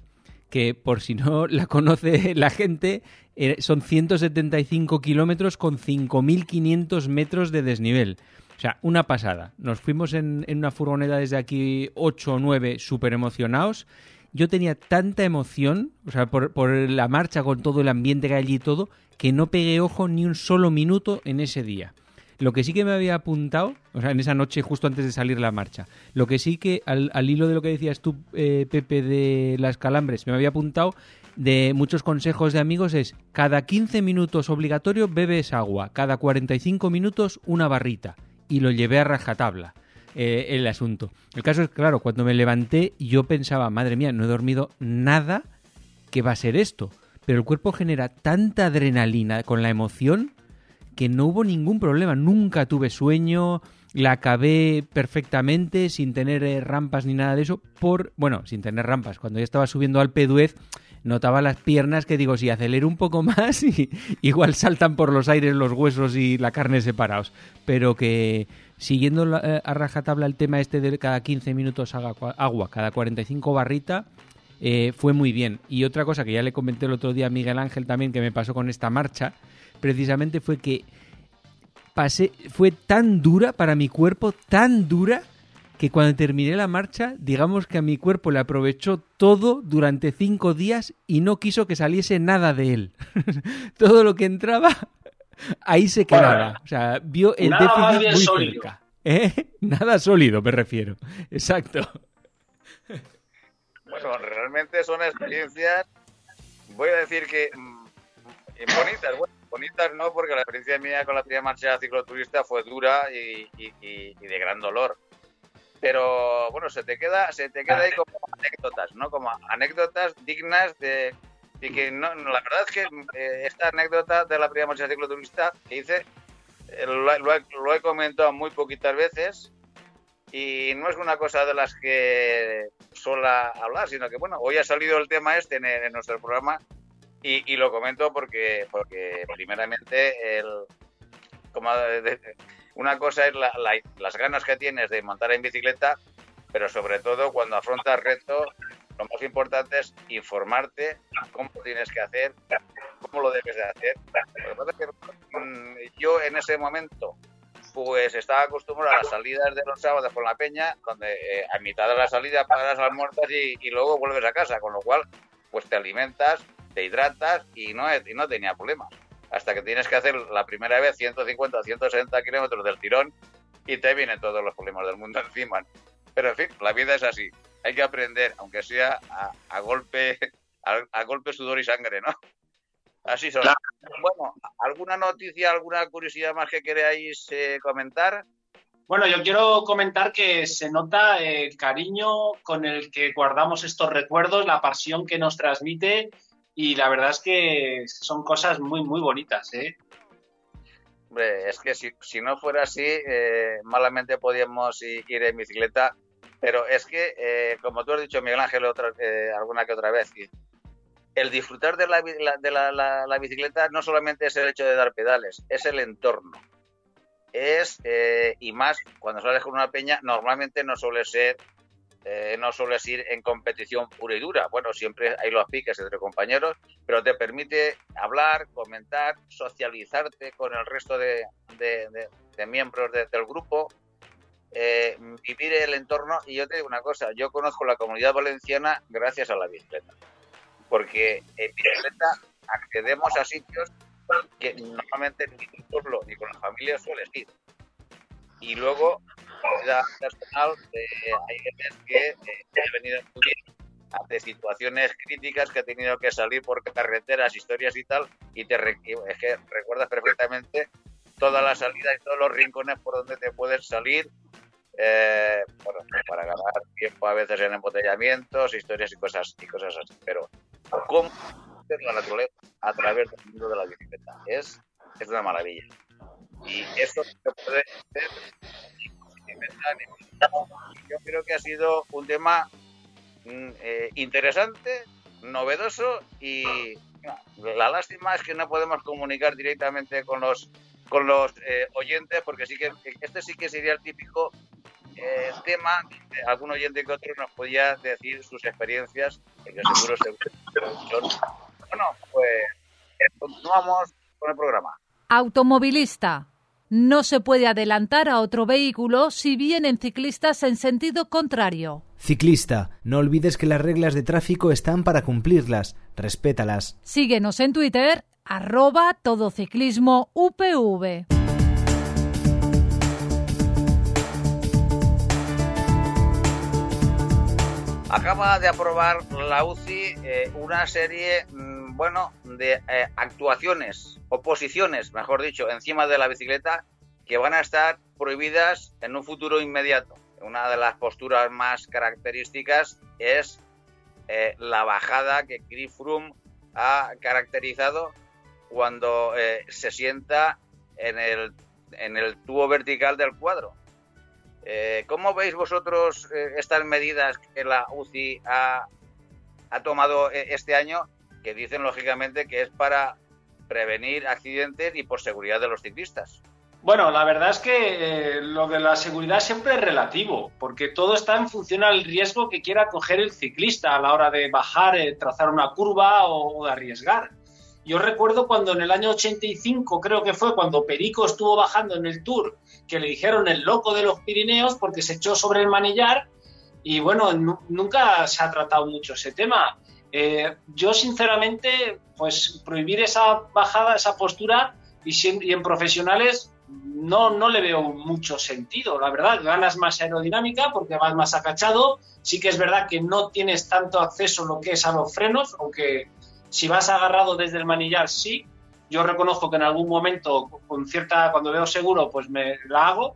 que por si no la conoce la gente, eh, son 175 kilómetros con 5.500 metros de desnivel. O sea, una pasada. Nos fuimos en, una furgoneta desde aquí 8 o 9 súper emocionados. Yo tenía tanta emoción, o sea, por, por la marcha con todo el ambiente que hay allí y todo, que no pegué ojo ni un solo minuto en ese día. Lo que sí que me había apuntado, o sea, en esa noche justo antes de salir la marcha, lo que sí que al, al hilo de lo que decías tú, eh, Pepe, de las calambres, me había apuntado de muchos consejos de amigos es cada 15 minutos obligatorio bebes agua, cada 45 minutos una barrita. Y lo llevé a rajatabla eh, el asunto. El caso es, claro, cuando me levanté yo pensaba, madre mía, no he dormido nada, ¿qué va a ser esto? Pero el cuerpo genera tanta adrenalina con la emoción que no hubo ningún problema. Nunca tuve sueño, la acabé perfectamente sin tener eh, rampas ni nada de eso. Por, bueno, sin tener rampas. Cuando ya estaba subiendo al Peduez, notaba las piernas que digo, si acelero un poco más, y, igual saltan por los aires los huesos y la carne separados. Pero que siguiendo la- eh, a rajatabla el tema este de cada 15 minutos haga agua, cada 45 barrita, eh, fue muy bien. Y otra cosa que ya le comenté el otro día a Miguel Ángel también que me pasó con esta marcha, precisamente fue que pasé, fue tan dura para mi cuerpo, tan dura, que cuando terminé la marcha, digamos que a mi cuerpo le aprovechó todo durante cinco días y no quiso que saliese nada de él. todo lo que entraba, ahí se quedaba. O sea, vio el Nada más déficit bien muy sólido. cerca. ¿Eh? Nada sólido, me refiero. Exacto. Bueno, realmente son experiencias, voy a decir que mm, bonitas, bueno, bonitas no, porque la experiencia mía con la primera marcha cicloturista fue dura y, y- y- y de gran dolor. Pero bueno, se te queda, se te queda ahí como anécdotas, ¿no? Como anécdotas dignas de y que no, la verdad es que eh, esta anécdota de la primera marcha cicloturista que hice eh, lo, lo he, lo he comentado muy poquitas veces y no es una cosa de las que sola hablar, sino que bueno, hoy ha salido el tema este en, en nuestro programa y, y lo comento porque, porque primeramente el, como una cosa es la- la- las ganas que tienes de montar en bicicleta, pero sobre todo cuando afrontas retos, lo más importante es informarte cómo tienes que hacer, cómo lo debes de hacer. Lo que pasa es que mm, yo en ese momento pues estaba acostumbrado a las salidas de los sábados con la peña, donde eh, a mitad de la salida paras almuerzas y, y luego vuelves a casa, con lo cual pues te alimentas, te hidratas y no, y no tenía problemas. Hasta que tienes que hacer la primera vez 150 o 160 kilómetros del tirón y te vienen todos los problemas del mundo encima. Pero en fin, la vida es así. Hay que aprender, aunque sea a, a golpe, a, a golpe sudor y sangre, ¿no? Así son. Bueno, ¿alguna noticia, alguna curiosidad más que queráis eh, comentar? Bueno, yo quiero comentar que se nota el cariño con el que guardamos estos recuerdos, la pasión que nos transmite y la verdad es que son cosas muy, muy bonitas, ¿eh? Hombre, es que si, si no fuera así, eh, malamente podíamos ir en bicicleta. Pero es que, eh, como tú has dicho, Miguel Ángel, otra, eh, alguna que otra vez, el disfrutar de, la- de la, la- la bicicleta no solamente es el hecho de dar pedales, es el entorno. Es, eh, y más, cuando sales con una peña, normalmente no suele ser, eh, no sueles ir en competición pura y dura. Bueno, siempre hay los piques entre compañeros, pero te permite hablar, comentar, socializarte con el resto de, miembros de- del grupo, eh, vivir el entorno. Y yo te digo una cosa, yo conozco la comunidad valenciana gracias a la bicicleta, porque en bicicleta accedemos a sitios que normalmente ni con el pueblo ni con la familia sueles ir. Y luego, personal, eh, hay que eh, he venido muy bien ante situaciones críticas que ha tenido que salir por carreteras, historias y tal, y te es que recuerdas perfectamente todas las salidas y todos los rincones por donde te puedes salir eh, para ganar tiempo a veces en embotellamientos, historias y cosas y cosas así. Pero cómo la naturaleza a través del mundo de la bicicleta es, es una maravilla. Y esto se puede hacer yo creo que ha sido un tema mm, eh, interesante, novedoso y la lástima es que no podemos comunicar directamente con los con los eh, oyentes porque sí que este sí que sería el típico eh, tema algún oyente que otro nos podía decir sus experiencias que seguro seguro bueno pues continuamos con el programa. Automovilista no se puede adelantar a otro vehículo si vienen ciclistas en sentido contrario. Ciclista, no olvides que las reglas de tráfico están para cumplirlas. Respétalas. Síguenos en Twitter, arroba todociclismo UPV. Acaba de aprobar la UCI eh, una serie, mm, bueno, de eh, actuaciones, oposiciones, mejor dicho, encima de la bicicleta que van a estar prohibidas en un futuro inmediato. Una de las posturas más características es eh, la bajada que Chris Froome ha caracterizado cuando se sienta en el, en el tubo vertical del cuadro. Eh, ¿Cómo veis vosotros eh, estas medidas que la UCI ha, tomado eh, este año, que dicen lógicamente que es para prevenir accidentes y por seguridad de los ciclistas? Bueno, la verdad es que lo de la seguridad siempre es relativo, porque todo está en función al riesgo que quiera coger el ciclista a la hora de bajar, trazar una curva o de arriesgar. Yo recuerdo cuando en el año 85, creo que fue cuando Perico estuvo bajando en el Tour, que le dijeron el loco de los Pirineos porque se echó sobre el manillar y bueno, nunca se ha tratado mucho ese tema. Eh, yo sinceramente, pues prohibir esa bajada, esa postura y, y, en profesionales no, no le veo mucho sentido, la verdad. Ganas más aerodinámica porque vas más acachado. Sí que es verdad que no tienes tanto acceso lo que es a los frenos, aunque si vas agarrado desde el manillar, sí. Yo reconozco que en algún momento, con cierta, cuando veo seguro, pues me la hago,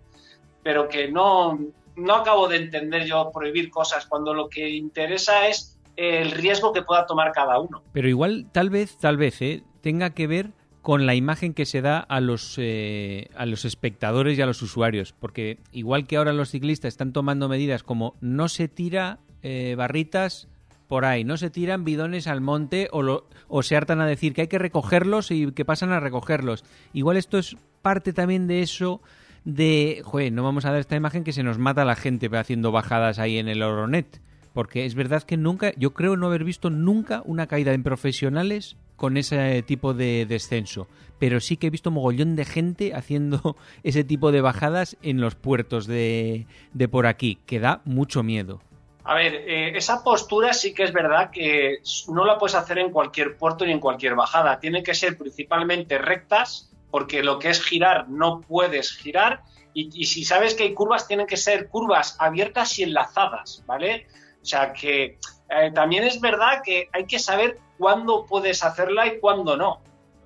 pero que no, no acabo de entender yo prohibir cosas cuando lo que interesa es el riesgo que pueda tomar cada uno. Pero igual, tal vez, tal vez, ¿eh? tenga que ver con la imagen que se da a los, eh, a los espectadores y a los usuarios. Porque igual que ahora los ciclistas están tomando medidas como no se tira eh, barritas por ahí, no se tiran bidones al monte o, o se hartan a decir que hay que recogerlos y que pasan a recogerlos. Igual esto es parte también de eso de, joder, no vamos a dar esta imagen que se nos mata la gente haciendo bajadas ahí en el Oronet. Porque es verdad que nunca, yo creo no haber visto nunca una caída en profesionales con ese tipo de descenso. Pero sí que he visto mogollón de gente haciendo ese tipo de bajadas en los puertos de, de por aquí, que da mucho miedo. A ver, eh, esa postura sí que es verdad que no la puedes hacer en cualquier puerto ni en cualquier bajada. Tienen que ser principalmente rectas, porque lo que es girar no puedes girar. Y, si sabes que hay curvas, tienen que ser curvas abiertas y enlazadas, ¿vale? O sea que eh, también es verdad que hay que saber cuándo puedes hacerla y cuándo no.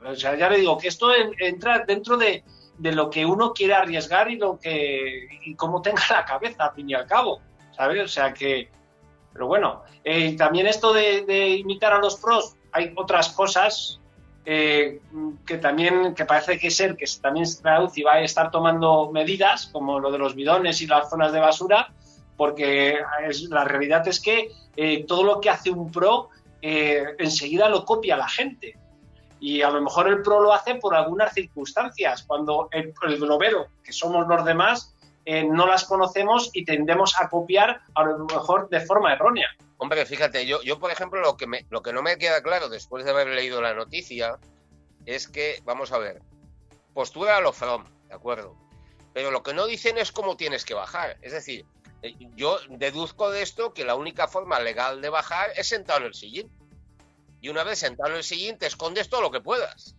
O sea, ya le digo que esto entra dentro de, de lo que uno quiere arriesgar y lo que y cómo tenga la cabeza, al fin y al cabo. ¿sabes? O sea que, pero bueno, eh, también esto de, imitar a los pros, hay otras cosas eh, que también, que parece que ser, que también y va a estar tomando medidas, como lo de los bidones y las zonas de basura, porque la realidad es que eh, todo lo que hace un pro enseguida lo copia la gente. Y a lo mejor el pro lo hace por algunas circunstancias, cuando el, el globero, que somos los demás, eh, no las conocemos y tendemos a copiar a lo mejor de forma errónea. Hombre, fíjate, yo, yo por ejemplo, lo que, me, lo que no me queda claro después de haber leído la noticia es que, vamos a ver, postura a lo from, ¿de acuerdo? Pero lo que no dicen es cómo tienes que bajar. Es decir, eh, yo deduzco de esto que la única forma legal de bajar es sentado en el sillín. Y una vez sentado en el sillín, te escondes todo lo que puedas.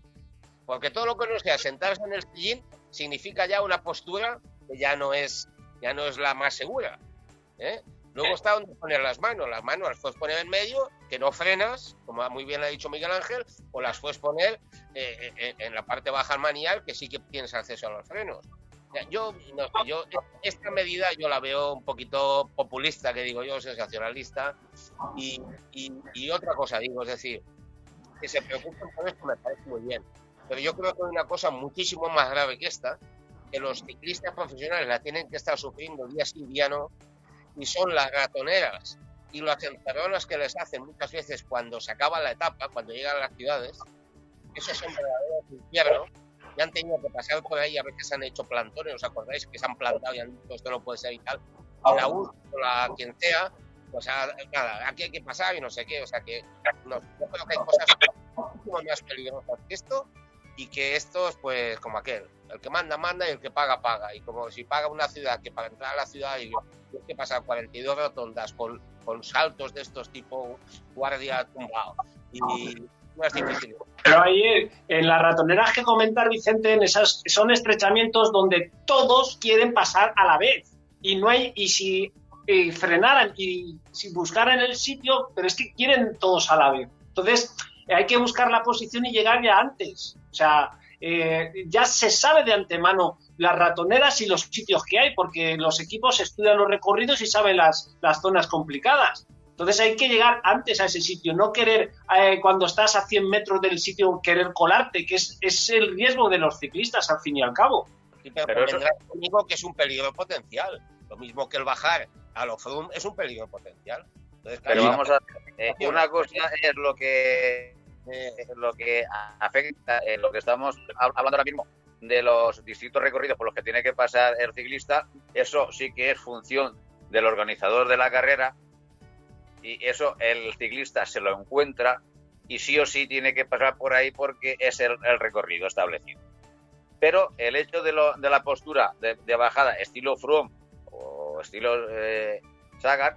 Porque todo lo que no sea sentarse en el sillín significa ya una postura ya no es, ya no es la más segura. ¿eh? Luego está donde poner las manos. Las manos las puedes poner en medio, que no frenas, como muy bien ha dicho Miguel Ángel, o las puedes poner eh, eh, en la parte baja al manial, que sí que tienes acceso a los frenos. Yo, no, yo esta medida yo la veo un poquito populista, que digo yo, sensacionalista. Y, y, otra cosa digo, es decir, que se preocupen por esto me parece muy bien. Pero yo creo que hay una cosa muchísimo más grave que esta, que los ciclistas profesionales la tienen que estar sufriendo día sí día no, y son las ratoneras y las encerronas que les hacen muchas veces cuando se acaba la etapa, cuando llegan a las ciudades, esos son verdaderos infiernos, ya han tenido que pasar por ahí, a veces han hecho plantones, ¿os acordáis? Que se han plantado y han dicho esto no puede ser y tal, la U, la quien sea, o sea, nada, aquí hay que pasar y no sé qué, o sea que no, yo creo que hay cosas mucho más peligrosas que esto y que estos, pues, como aquel, el que manda, manda y el que paga, paga. Y como si paga una ciudad, que para entrar a la ciudad y que pasar 42 rotondas con, con saltos de estos tipo guardia tumbado. Y Pero ahí en las ratoneras que comentar, Vicente, en esas, son estrechamientos donde todos quieren pasar a la vez. Y no hay, y si frenaran y si buscaran el sitio, pero es que quieren todos a la vez. Entonces, hay que buscar la posición y llegar ya antes. O sea, eh, ya se sabe de antemano las ratoneras y los sitios que hay, porque los equipos estudian los recorridos y saben las, las zonas complicadas. Entonces hay que llegar antes a ese sitio, no querer, eh, cuando estás a 100 metros del sitio, querer colarte, que es, es el riesgo de los ciclistas al fin y al cabo. pero, eso... conmigo que es un peligro potencial. Lo mismo que el bajar a los Froome es un peligro potencial. pero vamos a eh, una cosa es lo que lo que afecta, eh, lo que estamos hablando ahora mismo de los distintos recorridos por los que tiene que pasar el ciclista, eso sí que es función del organizador de la carrera y eso el ciclista se lo encuentra y sí o sí tiene que pasar por ahí porque es el, recorrido establecido. Pero el hecho de, la postura de, bajada estilo Froome o estilo eh, Sagan,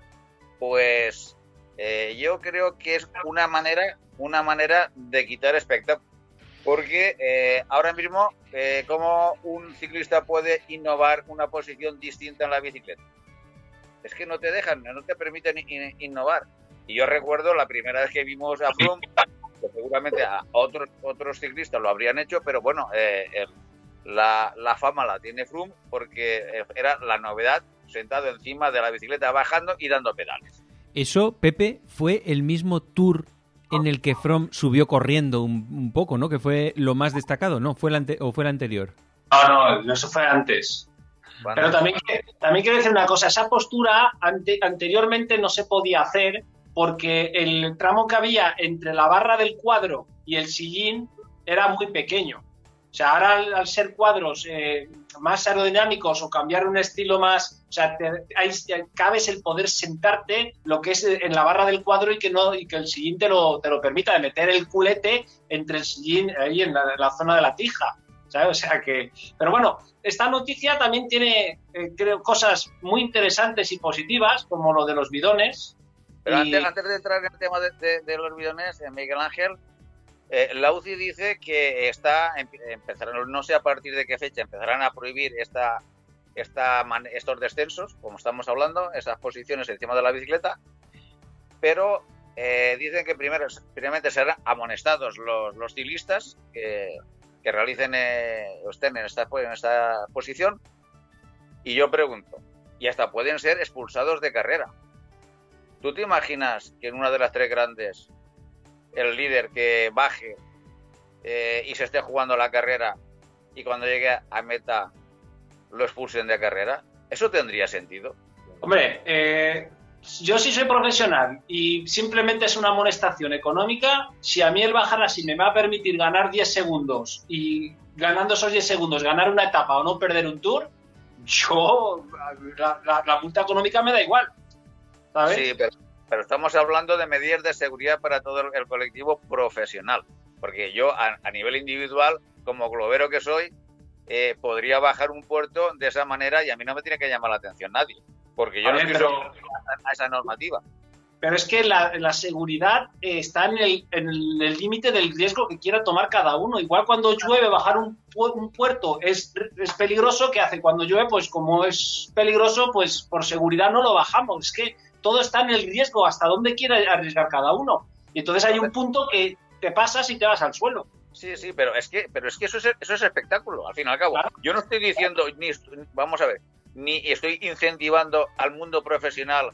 pues eh, yo creo que es una manera una manera de quitar espectáculo. Porque eh, ahora mismo, eh, ¿cómo un ciclista puede innovar una posición distinta en la bicicleta? Es que no te dejan, no te permiten innovar. Y yo recuerdo la primera vez que vimos a Froome, que seguramente a otros, otros ciclistas lo habrían hecho, pero bueno, eh, la, la, fama la tiene Froome porque era la novedad sentado encima de la bicicleta bajando y dando pedales. Eso, Pepe, fue el mismo tour en el que From subió corriendo un, poco, ¿no? Que fue lo más destacado, ¿no? ¿Fue el ¿O fue el anterior? No, no, eso fue antes. Pero también, también quiero decir una cosa, esa postura anteriormente no se podía hacer porque el tramo que había entre la barra del cuadro y el sillín era muy pequeño. O sea, ahora al, ser cuadros eh, más aerodinámicos o cambiar un estilo más, o sea, hay, cabes el poder sentarte lo que es en la barra del cuadro y que no y que el sillín te lo, te lo permita, de meter el culete entre el sillín ahí en la, zona de la tija. ¿Sabes? O sea que, pero bueno, esta noticia también tiene, eh, creo, cosas muy interesantes y positivas, como lo de los bidones. Pero antes, antes, de entrar en el tema de, de los bidones, eh, Miguel Ángel, eh, la UCI dice que está, empezarán, no sé a partir de qué fecha, empezarán a prohibir esta, esta, estos descensos, como estamos hablando, esas posiciones encima de la bicicleta, pero eh, dicen que primero, primeramente serán amonestados los, los ciclistas que, que realicen eh, estén en esta, en esta posición. Y yo pregunto, y hasta pueden ser expulsados de carrera. ¿Tú te imaginas que en una de las tres grandes el líder que baje eh, y se esté jugando la carrera y cuando llegue a meta lo expulsen de carrera? ¿Eso tendría sentido? Hombre, eh, yo sí soy profesional y simplemente es una amonestación económica, si a mí el bajar así me va a permitir ganar 10 segundos y ganando esos 10 segundos ganar una etapa o no perder un tour, yo la, multa económica me da igual. ¿sabes? Sí, pero pero estamos hablando de medidas de seguridad para todo el colectivo profesional, porque yo a, nivel individual, como globero que soy, eh, podría bajar un puerto de esa manera y a mí no me tiene que llamar la atención nadie, porque yo no estoy a esa normativa. pero es que la, la seguridad está en el límite del riesgo que quiera tomar cada uno. Igual cuando llueve, bajar un, un puerto es, es peligroso, ¿qué hace? Cuando llueve, pues como es peligroso, pues por seguridad no lo bajamos. Es que todo está en el riesgo, hasta dónde quiere arriesgar cada uno. Y entonces hay un punto que te pasas y te vas al suelo. Sí, sí, pero es que, pero es que eso es, eso es espectáculo, al fin y al cabo. Claro. Yo no estoy diciendo, ni vamos a ver, ni estoy incentivando al mundo profesional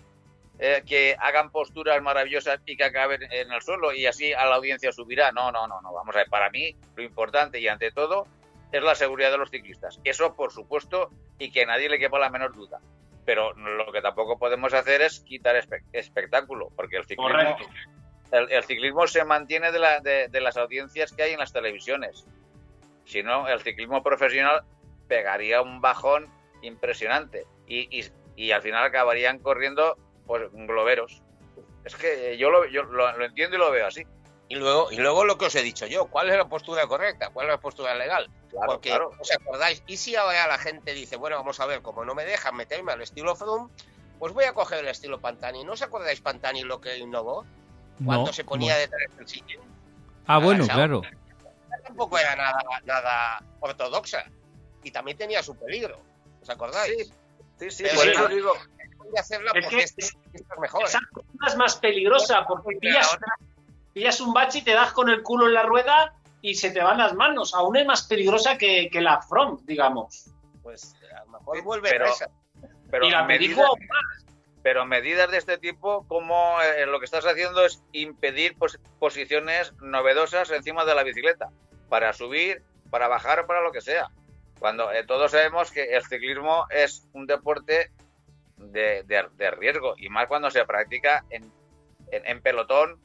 eh, que hagan posturas maravillosas y que acaben en el suelo y así a la audiencia subirá. No, no, no, no. Vamos a ver, para mí lo importante y ante todo es la seguridad de los ciclistas. Eso, por supuesto, y que a nadie le quepa la menor duda. Pero lo que tampoco podemos hacer es quitar espe- espectáculo, porque el ciclismo, el, el ciclismo se mantiene de, la- de- de las audiencias que hay en las televisiones. Si no, el ciclismo profesional pegaría un bajón impresionante y, y- y al final acabarían corriendo pues globeros. Es que yo, lo, yo lo, lo entiendo y lo veo así. Y luego, y luego lo que os he dicho yo, ¿cuál es la postura correcta? ¿Cuál es la postura legal? Claro, Porque, claro. ¿os acordáis? Y si ahora la gente dice, bueno, vamos a ver, como no me dejan meterme al estilo Froome, pues voy a coger el estilo Pantani. ¿No os acordáis Pantani lo que innovó? Cuando No, se ponía detrás del sillín. Ah, bueno, claro. Tampoco era nada, nada ortodoxa. Y también tenía su peligro. ¿Os acordáis? Sí, sí, por sí, eso sí. digo, Voy a hacerla Es porque que- este, es mejor. Es más peligrosa porque pillas, otra- pillas un bache y te das con el culo en la rueda y se te van las manos. Aún es más peligrosa que, que la front, digamos. Pues a lo mejor Sí, vuelve pero- a esa. pero y la más. pero medidas de este tipo, como eh, lo que estás haciendo es impedir pos- posiciones novedosas encima de la bicicleta, para subir, para bajar o para lo que sea. Cuando eh, todos sabemos que el ciclismo es un deporte de, de- de riesgo, y más cuando se practica en, en- pelotón,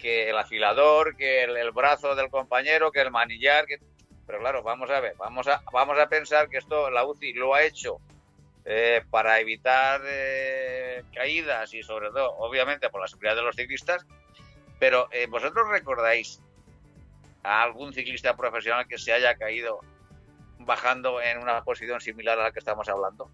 que el afilador, que el, el brazo del compañero, que el manillar, que... pero claro, vamos a ver, vamos a, vamos a pensar que esto la UCI lo ha hecho eh, para evitar eh, caídas y sobre todo, obviamente, por la seguridad de los ciclistas. Pero eh, vosotros recordáis a algún ciclista profesional que se haya caído bajando en una posición similar a la que estamos hablando.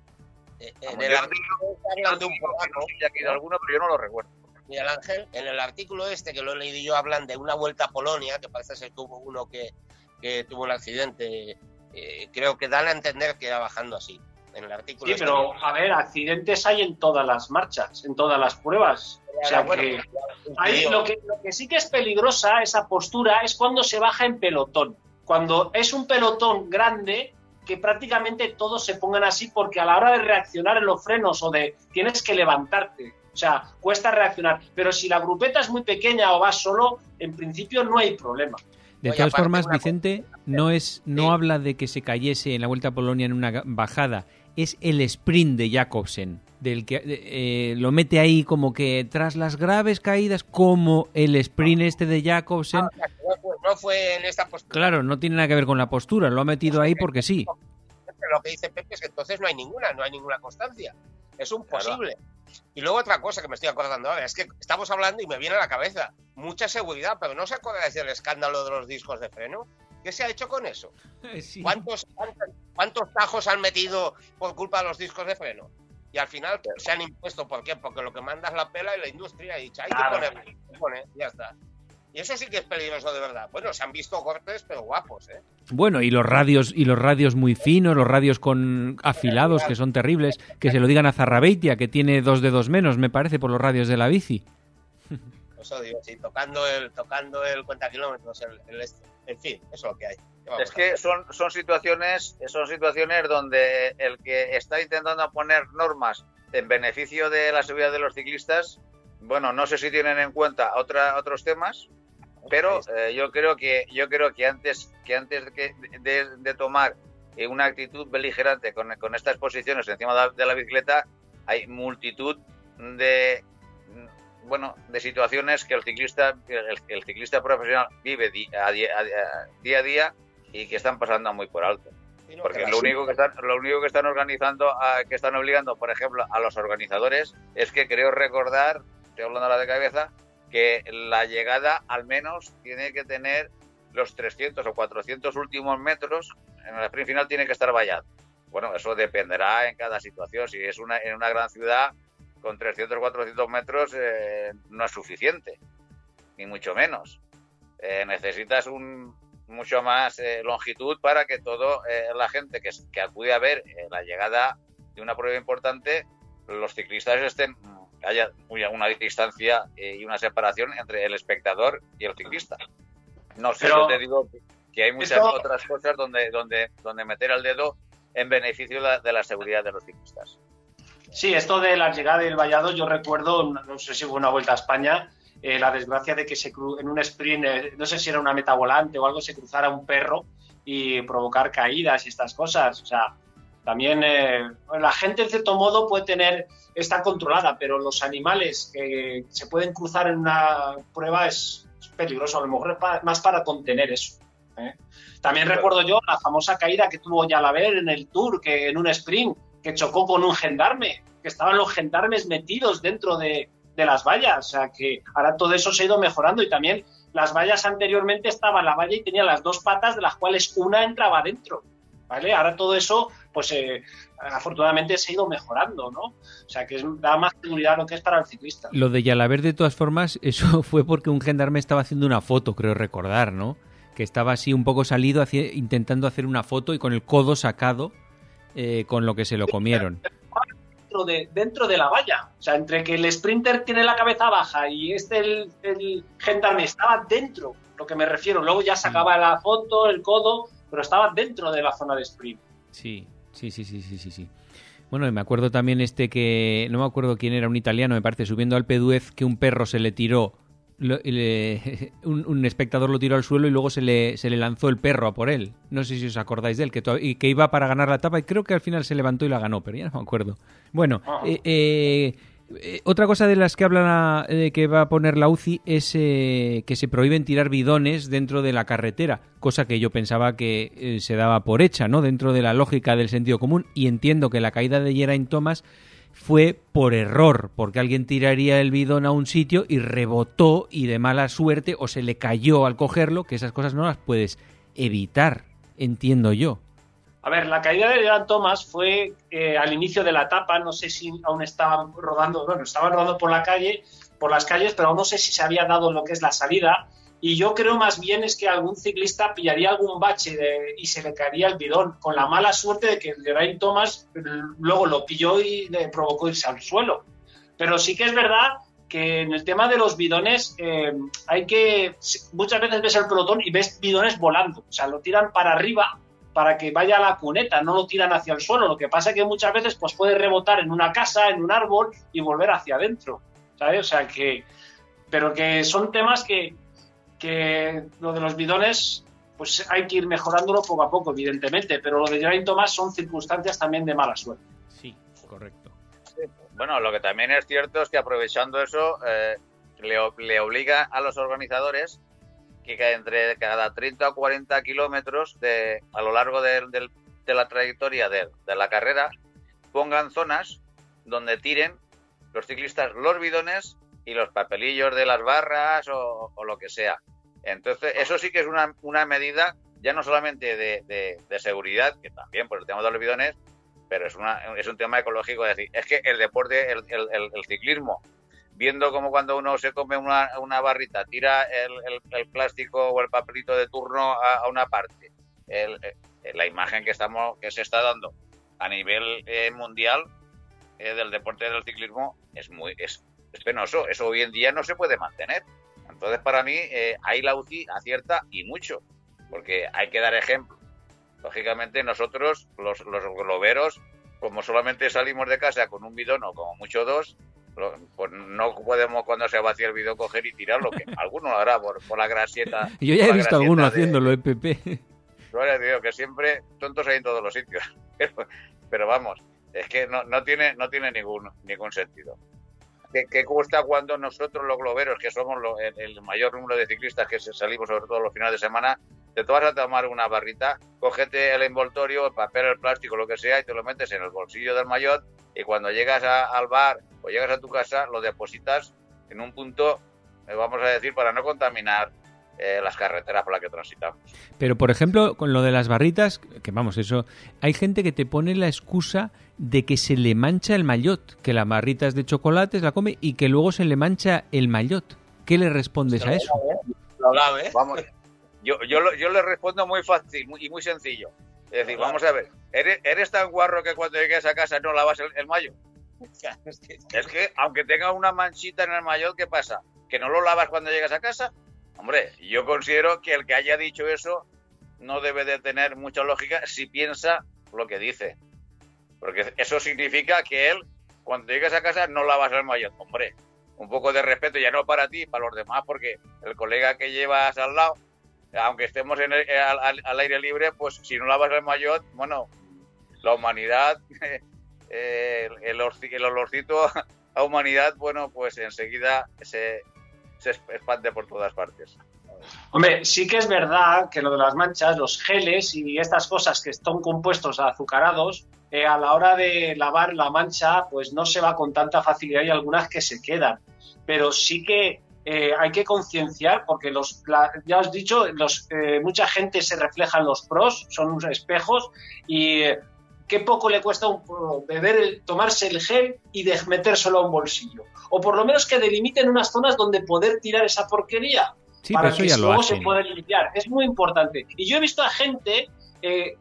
Eh, En el artículo un caído alguno, pero yo no lo recuerdo. Miguel Ángel, en el artículo este que lo he leído yo hablan de una vuelta a Polonia, que parece ser que hubo uno que, que tuvo un accidente. eh, creo que dan a entender que era bajando así. En el artículo Sí, este pero a ver, accidentes hay en todas las marchas, en todas las pruebas. O sea Bueno, lo que, lo que sí que es peligrosa esa postura es cuando se baja en pelotón. Cuando es un pelotón grande que prácticamente todos se pongan así porque a la hora de reaccionar en los frenos o de tienes que levantarte. O sea, cuesta reaccionar. Pero si la grupeta es muy pequeña o vas solo, en principio no hay problema. De Oye, todas formas, Vicente, no es no Sí. habla de que se cayese en la Vuelta a Polonia en una bajada, es el sprint de Jacobsen, del que eh, lo mete ahí como que tras las graves caídas, como el sprint este de Jacobsen. Ah, no, fue, en esta postura. Claro, no tiene nada que ver con la postura, lo ha metido ahí porque sí. Pero lo que dice Pepe es que entonces no hay ninguna, no hay ninguna constancia. Es un Claro. posible. Y luego otra cosa que me estoy acordando ahora, es que estamos hablando y me viene a la cabeza, mucha seguridad, pero ¿no os acordáis del escándalo de los discos de freno? ¿Qué se ha hecho con eso? ¿Cuántos, cuántos, cuántos tajos han metido por culpa de los discos de freno? Y al final se han impuesto, ¿por qué? Porque lo que manda es la pela y la industria ha dicho, hay que poner, se pone, ya está. Y eso sí que es peligroso de verdad. Bueno, se han visto cortes, pero guapos, ¿eh? Bueno, y los radios y los radios muy finos, los radios con afilados que son terribles, que se lo digan a Zarrabeitia, que tiene dos dedos menos, me parece, por los radios de la bici. Eso digo, sí, tocando el, tocando el cuenta kilómetros, el, el este. En fin, eso es lo que hay. ¿Qué vamos Es a que son, son situaciones, son situaciones donde el que está intentando poner normas en beneficio de la seguridad de los ciclistas, bueno, no sé si tienen en cuenta otra, otros temas, pero eh, yo creo que yo creo que antes que antes de, que- de- de tomar eh, una actitud beligerante con, con estas posiciones encima de la, de la bicicleta, hay multitud de bueno de situaciones que el ciclista el, el ciclista profesional vive di- a di- a- a- día a día y que están pasando muy por alto. Porque que lo la- único que están, lo único que están organizando, a- que están obligando, por ejemplo, a los organizadores, es que creo recordar, estoy hablando ahora de cabeza, que la llegada al menos tiene que tener los 300 o 400 últimos metros, en el sprint final tiene que estar vallado. Bueno, eso dependerá en cada situación. Si es una, en una gran ciudad, con 300 400 metros eh, no es suficiente, ni mucho menos. Eh, necesitas un, mucho más eh, longitud para que toda la gente que, que, acude a ver la llegada de una prueba importante, los ciclistas estén haya una distancia y una separación entre el espectador y el ciclista. No sé, yo te digo que hay muchas otras cosas donde, donde, donde meter el dedo en beneficio de la seguridad de los ciclistas. Sí, esto de la llegada del vallado, yo recuerdo, no sé si fue una vuelta a España, eh, la desgracia de que se en un sprint, eh, no sé si era una meta volante o algo, se cruzara un perro y provocar caídas y estas cosas. O sea, también eh, la gente en cierto modo puede tener, está controlada, pero los animales que se pueden cruzar en una prueba es, peligroso, a lo mejor es más para contener eso. También recuerdo yo la famosa caída que tuvo Yalaber en el Tour, que en un sprint que chocó con un gendarme, que estaban los gendarmes metidos dentro de, las vallas. O sea que ahora todo eso se ha ido mejorando y también las vallas anteriormente estaba la valla y tenía las dos patas de las cuales una entraba dentro. ¿Vale? Ahora todo eso, pues eh, afortunadamente se ha ido mejorando, ¿no? O sea que da más seguridad lo que es para el ciclista. Lo de Yalaber, de todas formas, eso fue porque un gendarme estaba haciendo una foto, creo recordar, ¿no? Que estaba así un poco salido, intentando hacer una foto y con el codo sacado eh, con lo que se lo comieron. Dentro de, dentro de la valla. O sea, entre que el sprinter tiene la cabeza baja y este, el, el gendarme, estaba dentro, lo que me refiero. Luego ya sacaba la foto, el codo, pero estaba dentro de la zona de sprint. Sí, sí, sí, sí, sí, sí. sí. Bueno, me acuerdo también este que, no me acuerdo quién era, un italiano, me parece, subiendo al Peduez, que un perro se le tiró un, espectador lo tiró al suelo y luego se le, se le lanzó el perro a por él. No sé si os acordáis de él, que, y que iba para ganar la etapa y creo que al final se levantó y la ganó, pero ya no me acuerdo. Bueno, ah. eh, eh, eh, otra cosa de las que hablan que va a poner la UCI es que se prohíben tirar bidones dentro de la carretera, cosa que yo pensaba que se daba por hecha, ¿no? Dentro de la lógica del sentido común y entiendo que la caída de Geraint Thomas fue por error, porque alguien tiraría el bidón a un sitio y rebotó y de mala suerte o se le cayó al cogerlo, que esas cosas no las puedes evitar, entiendo yo. A ver, la caída de Gran Thomas fue eh, al inicio de la etapa, no sé si aún estaban rodando, bueno, estaban rodando por la calle, por las calles, pero no sé si se había dado lo que es la salida. Y yo creo más bien es que algún ciclista pillaría algún bache y se le caería el bidón, con la mala suerte de que Geraint Thomas luego lo pilló y le provocó irse al suelo. Pero sí que es verdad que en el tema de los bidones eh, hay que muchas veces ves el pelotón y ves bidones volando, o sea, lo tiran para arriba para que vaya a la cuneta, no lo tiran hacia el suelo. Lo que pasa es que muchas veces pues puede rebotar en una casa, en un árbol y volver hacia adentro, ¿sabes? O sea que pero que son temas que, que lo de los bidones, pues hay que ir mejorándolo poco a poco, evidentemente, pero lo de Geraint Thomas son circunstancias también de mala suerte. Sí, correcto. Bueno, lo que también es cierto es que aprovechando eso, eh, le, obliga a los organizadores que entre cada 30 o 40 kilómetros de, a lo largo de, la trayectoria de, la carrera pongan zonas donde tiren los ciclistas los bidones y los papelillos de las barras o, lo que sea. Entonces, eso sí que es una, una medida ya no solamente de, de, seguridad, que también por el tema de los bidones, pero es, una, es un tema ecológico. Es decir, es que el deporte, el, el, ciclismo, viendo como cuando uno se come una, una barrita, tira el, plástico o el papelito de turno a, una parte, eh, la imagen que, estamos, que se está dando a nivel eh, mundial eh, del deporte del ciclismo es muy es, es penoso. Eso hoy en día no se puede mantener. Entonces, para mí, eh, ahí la UCI acierta y mucho, porque hay que dar ejemplo. Lógicamente, nosotros, los, los globeros, como solamente salimos de casa con un bidón o como mucho dos, pues no podemos cuando se vacía el bidón coger y tirarlo, que alguno lo hará por, la grasieta. Yo ya he visto alguno haciéndolo, EPP. ¿eh, digo que siempre tontos hay en todos los sitios. Pero, vamos, es que no, no, tiene, no tiene ningún, ningún sentido que, cuesta cuando nosotros los globeros, que somos el, mayor número de ciclistas que salimos sobre todo los finales de semana, te vas a tomar una barrita, cógete el envoltorio, el papel, el plástico, lo que sea, y te lo metes en el bolsillo del maillot y cuando llegas al bar o llegas a tu casa lo depositas en un punto, eh, vamos a decir, para no contaminar eh, las carreteras por las que transitamos. Pero, por ejemplo, con lo de las barritas, que vamos, eso, hay gente que te pone la excusa de que se le mancha el mayot, que la barrita es de chocolate, la come y que luego se le mancha el mayot. ¿Qué le respondes a eso? Lo lave. Vamos, yo, yo, lo- yo le respondo muy fácil muy- y muy sencillo. Es decir, vamos a ver, ¿eres, eres tan guarro que cuando llegues a casa no lavas el, el mayo? Es que- aunque tenga una manchita en el maillot, ¿qué pasa? ¿Que no lo lavas cuando llegas a casa? Hombre, yo considero que el que haya dicho eso no debe de tener mucha lógica si piensa lo que dice. Porque eso significa que él, cuando llegues a casa, no lavas el maillot. Hombre, un poco de respeto ya no para ti, para los demás, porque el colega que llevas al lado, aunque estemos en el- al, aire libre, pues si no lavas el maillot, bueno, la humanidad, eh, el olorcito a humanidad, bueno, pues enseguida se, se expande por todas partes. Hombre, sí que es verdad que lo de las manchas, los geles y estas cosas que están compuestos azucarados, eh, a la hora de lavar la mancha, pues no se va con tanta facilidad y algunas que se quedan. Pero sí que eh, hay que concienciar, porque los, la- ya os he dicho, los, eh, mucha gente se refleja en los pros, son unos espejos, y eh, qué poco le cuesta un pro beber, el- tomarse el gel y de metérselo a un bolsillo. O por lo menos que delimiten unas zonas donde poder tirar esa porquería Sí, para que luego se pueda limpiar. Es muy importante. Y yo he visto a gente,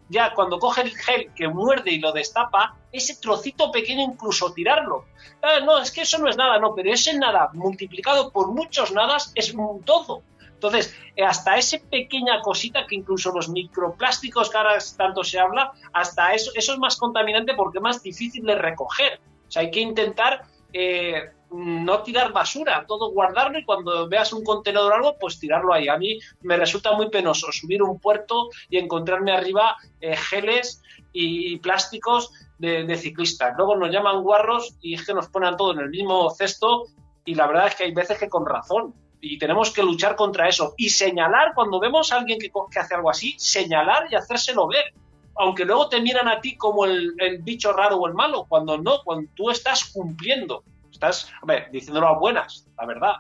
ya cuando coge el gel que muerde y lo destapa, ese trocito pequeño incluso tirarlo. Ah, no, es que eso no es nada, no, pero ese nada multiplicado por muchos nadas es un todo. Entonces, eh, hasta esa pequeña cosita que incluso los microplásticos que ahora tanto se habla, hasta eso, eso es más contaminante porque es más difícil de recoger. O sea, hay que intentar eh, no tirar basura, todo guardarlo y cuando veas un contenedor o algo, pues tirarlo ahí. A mí me resulta muy penoso subir un puerto y encontrarme arriba eh, geles y, plásticos de, ciclistas. Luego nos llaman guarros y es que nos ponen todo en el mismo cesto y la verdad es que hay veces que con razón. Y tenemos que luchar contra eso. Y señalar, cuando vemos a alguien que hace algo así, señalar y hacérselo ver. Aunque luego te miran a ti como el, el bicho raro o el malo, cuando no, cuando tú estás cumpliendo. Estás, hombre, diciéndolo a buenas, la verdad.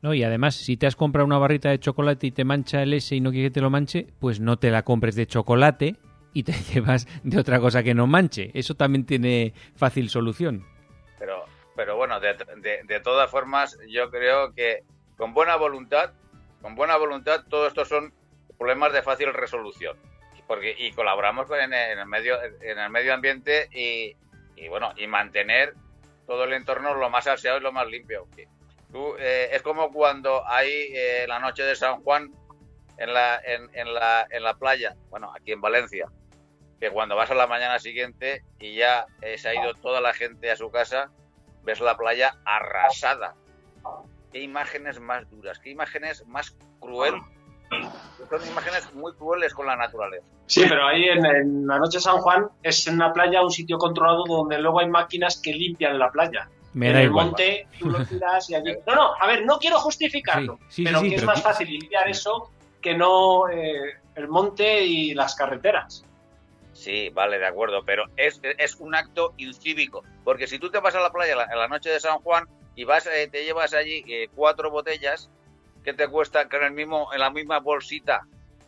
No, y además, si te has comprado una barrita de chocolate y te mancha el S y no quieres que te lo manche, pues no te la compres de chocolate y te llevas de otra cosa que no manche. Eso también tiene fácil solución. Pero, pero bueno, de, de- de todas formas, yo creo que con buena voluntad, con buena voluntad, todo esto son problemas de fácil resolución. Porque, y colaboramos con- en el, en el medio, en el medio ambiente y, y, bueno, y mantener todo el entorno lo más aseado y lo más limpio. Eh, es como cuando hay eh, la noche de San Juan en la, en, en la, en la playa, bueno, aquí en Valencia, que cuando vas a la mañana siguiente y ya eh, se ha ido toda la gente a su casa, ves la playa arrasada. Qué imágenes más duras, qué imágenes más crueles. Son imágenes muy crueles con la naturaleza. Sí, pero ahí en, en la noche de San Juan es en una playa, un sitio controlado donde luego hay máquinas que limpian la playa. Me en da el igual. monte tú lo tiras y allí... No, no, a ver, no quiero justificarlo, Sí, sí, pero sí, que es pero más fácil limpiar eso que no eh, el monte y las carreteras. Sí, vale, de acuerdo, pero es, es un acto incívico. Porque si tú te vas a la playa la- en la noche de San Juan y vas eh, te llevas allí eh, cuatro botellas, ¿qué te cuesta que en, el mismo, en la misma bolsita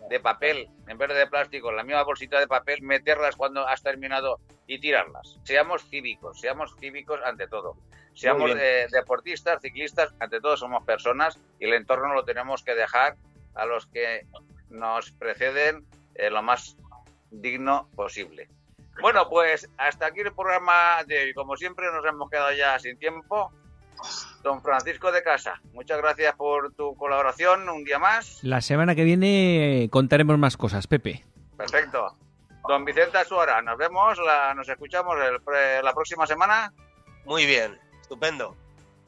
de papel, en vez de plástico, en la misma bolsita de papel, meterlas cuando has terminado y tirarlas? Seamos cívicos, seamos cívicos ante todo. Seamos eh, deportistas, ciclistas, ante todo somos personas y el entorno lo tenemos que dejar a los que nos preceden eh, lo más digno posible. Bueno, pues hasta aquí el programa de hoy. Como siempre nos hemos quedado ya sin tiempo. Don Francisco de Casa, muchas gracias por tu colaboración un día más. La semana que viene eh, contaremos más cosas, Pepe. Perfecto. Don Vicente Suara, nos vemos, la, nos escuchamos el pre- la próxima semana. Muy bien, estupendo.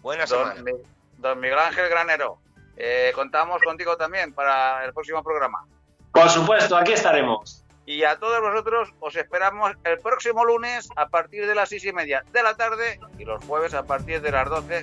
Buena semana. Don, Mi- don Miguel Ángel Granero, eh, contamos contigo también para el próximo programa. Por supuesto, aquí estaremos. Y a todos vosotros os esperamos el próximo lunes a partir de las seis y media de la tarde y los jueves a partir de las 12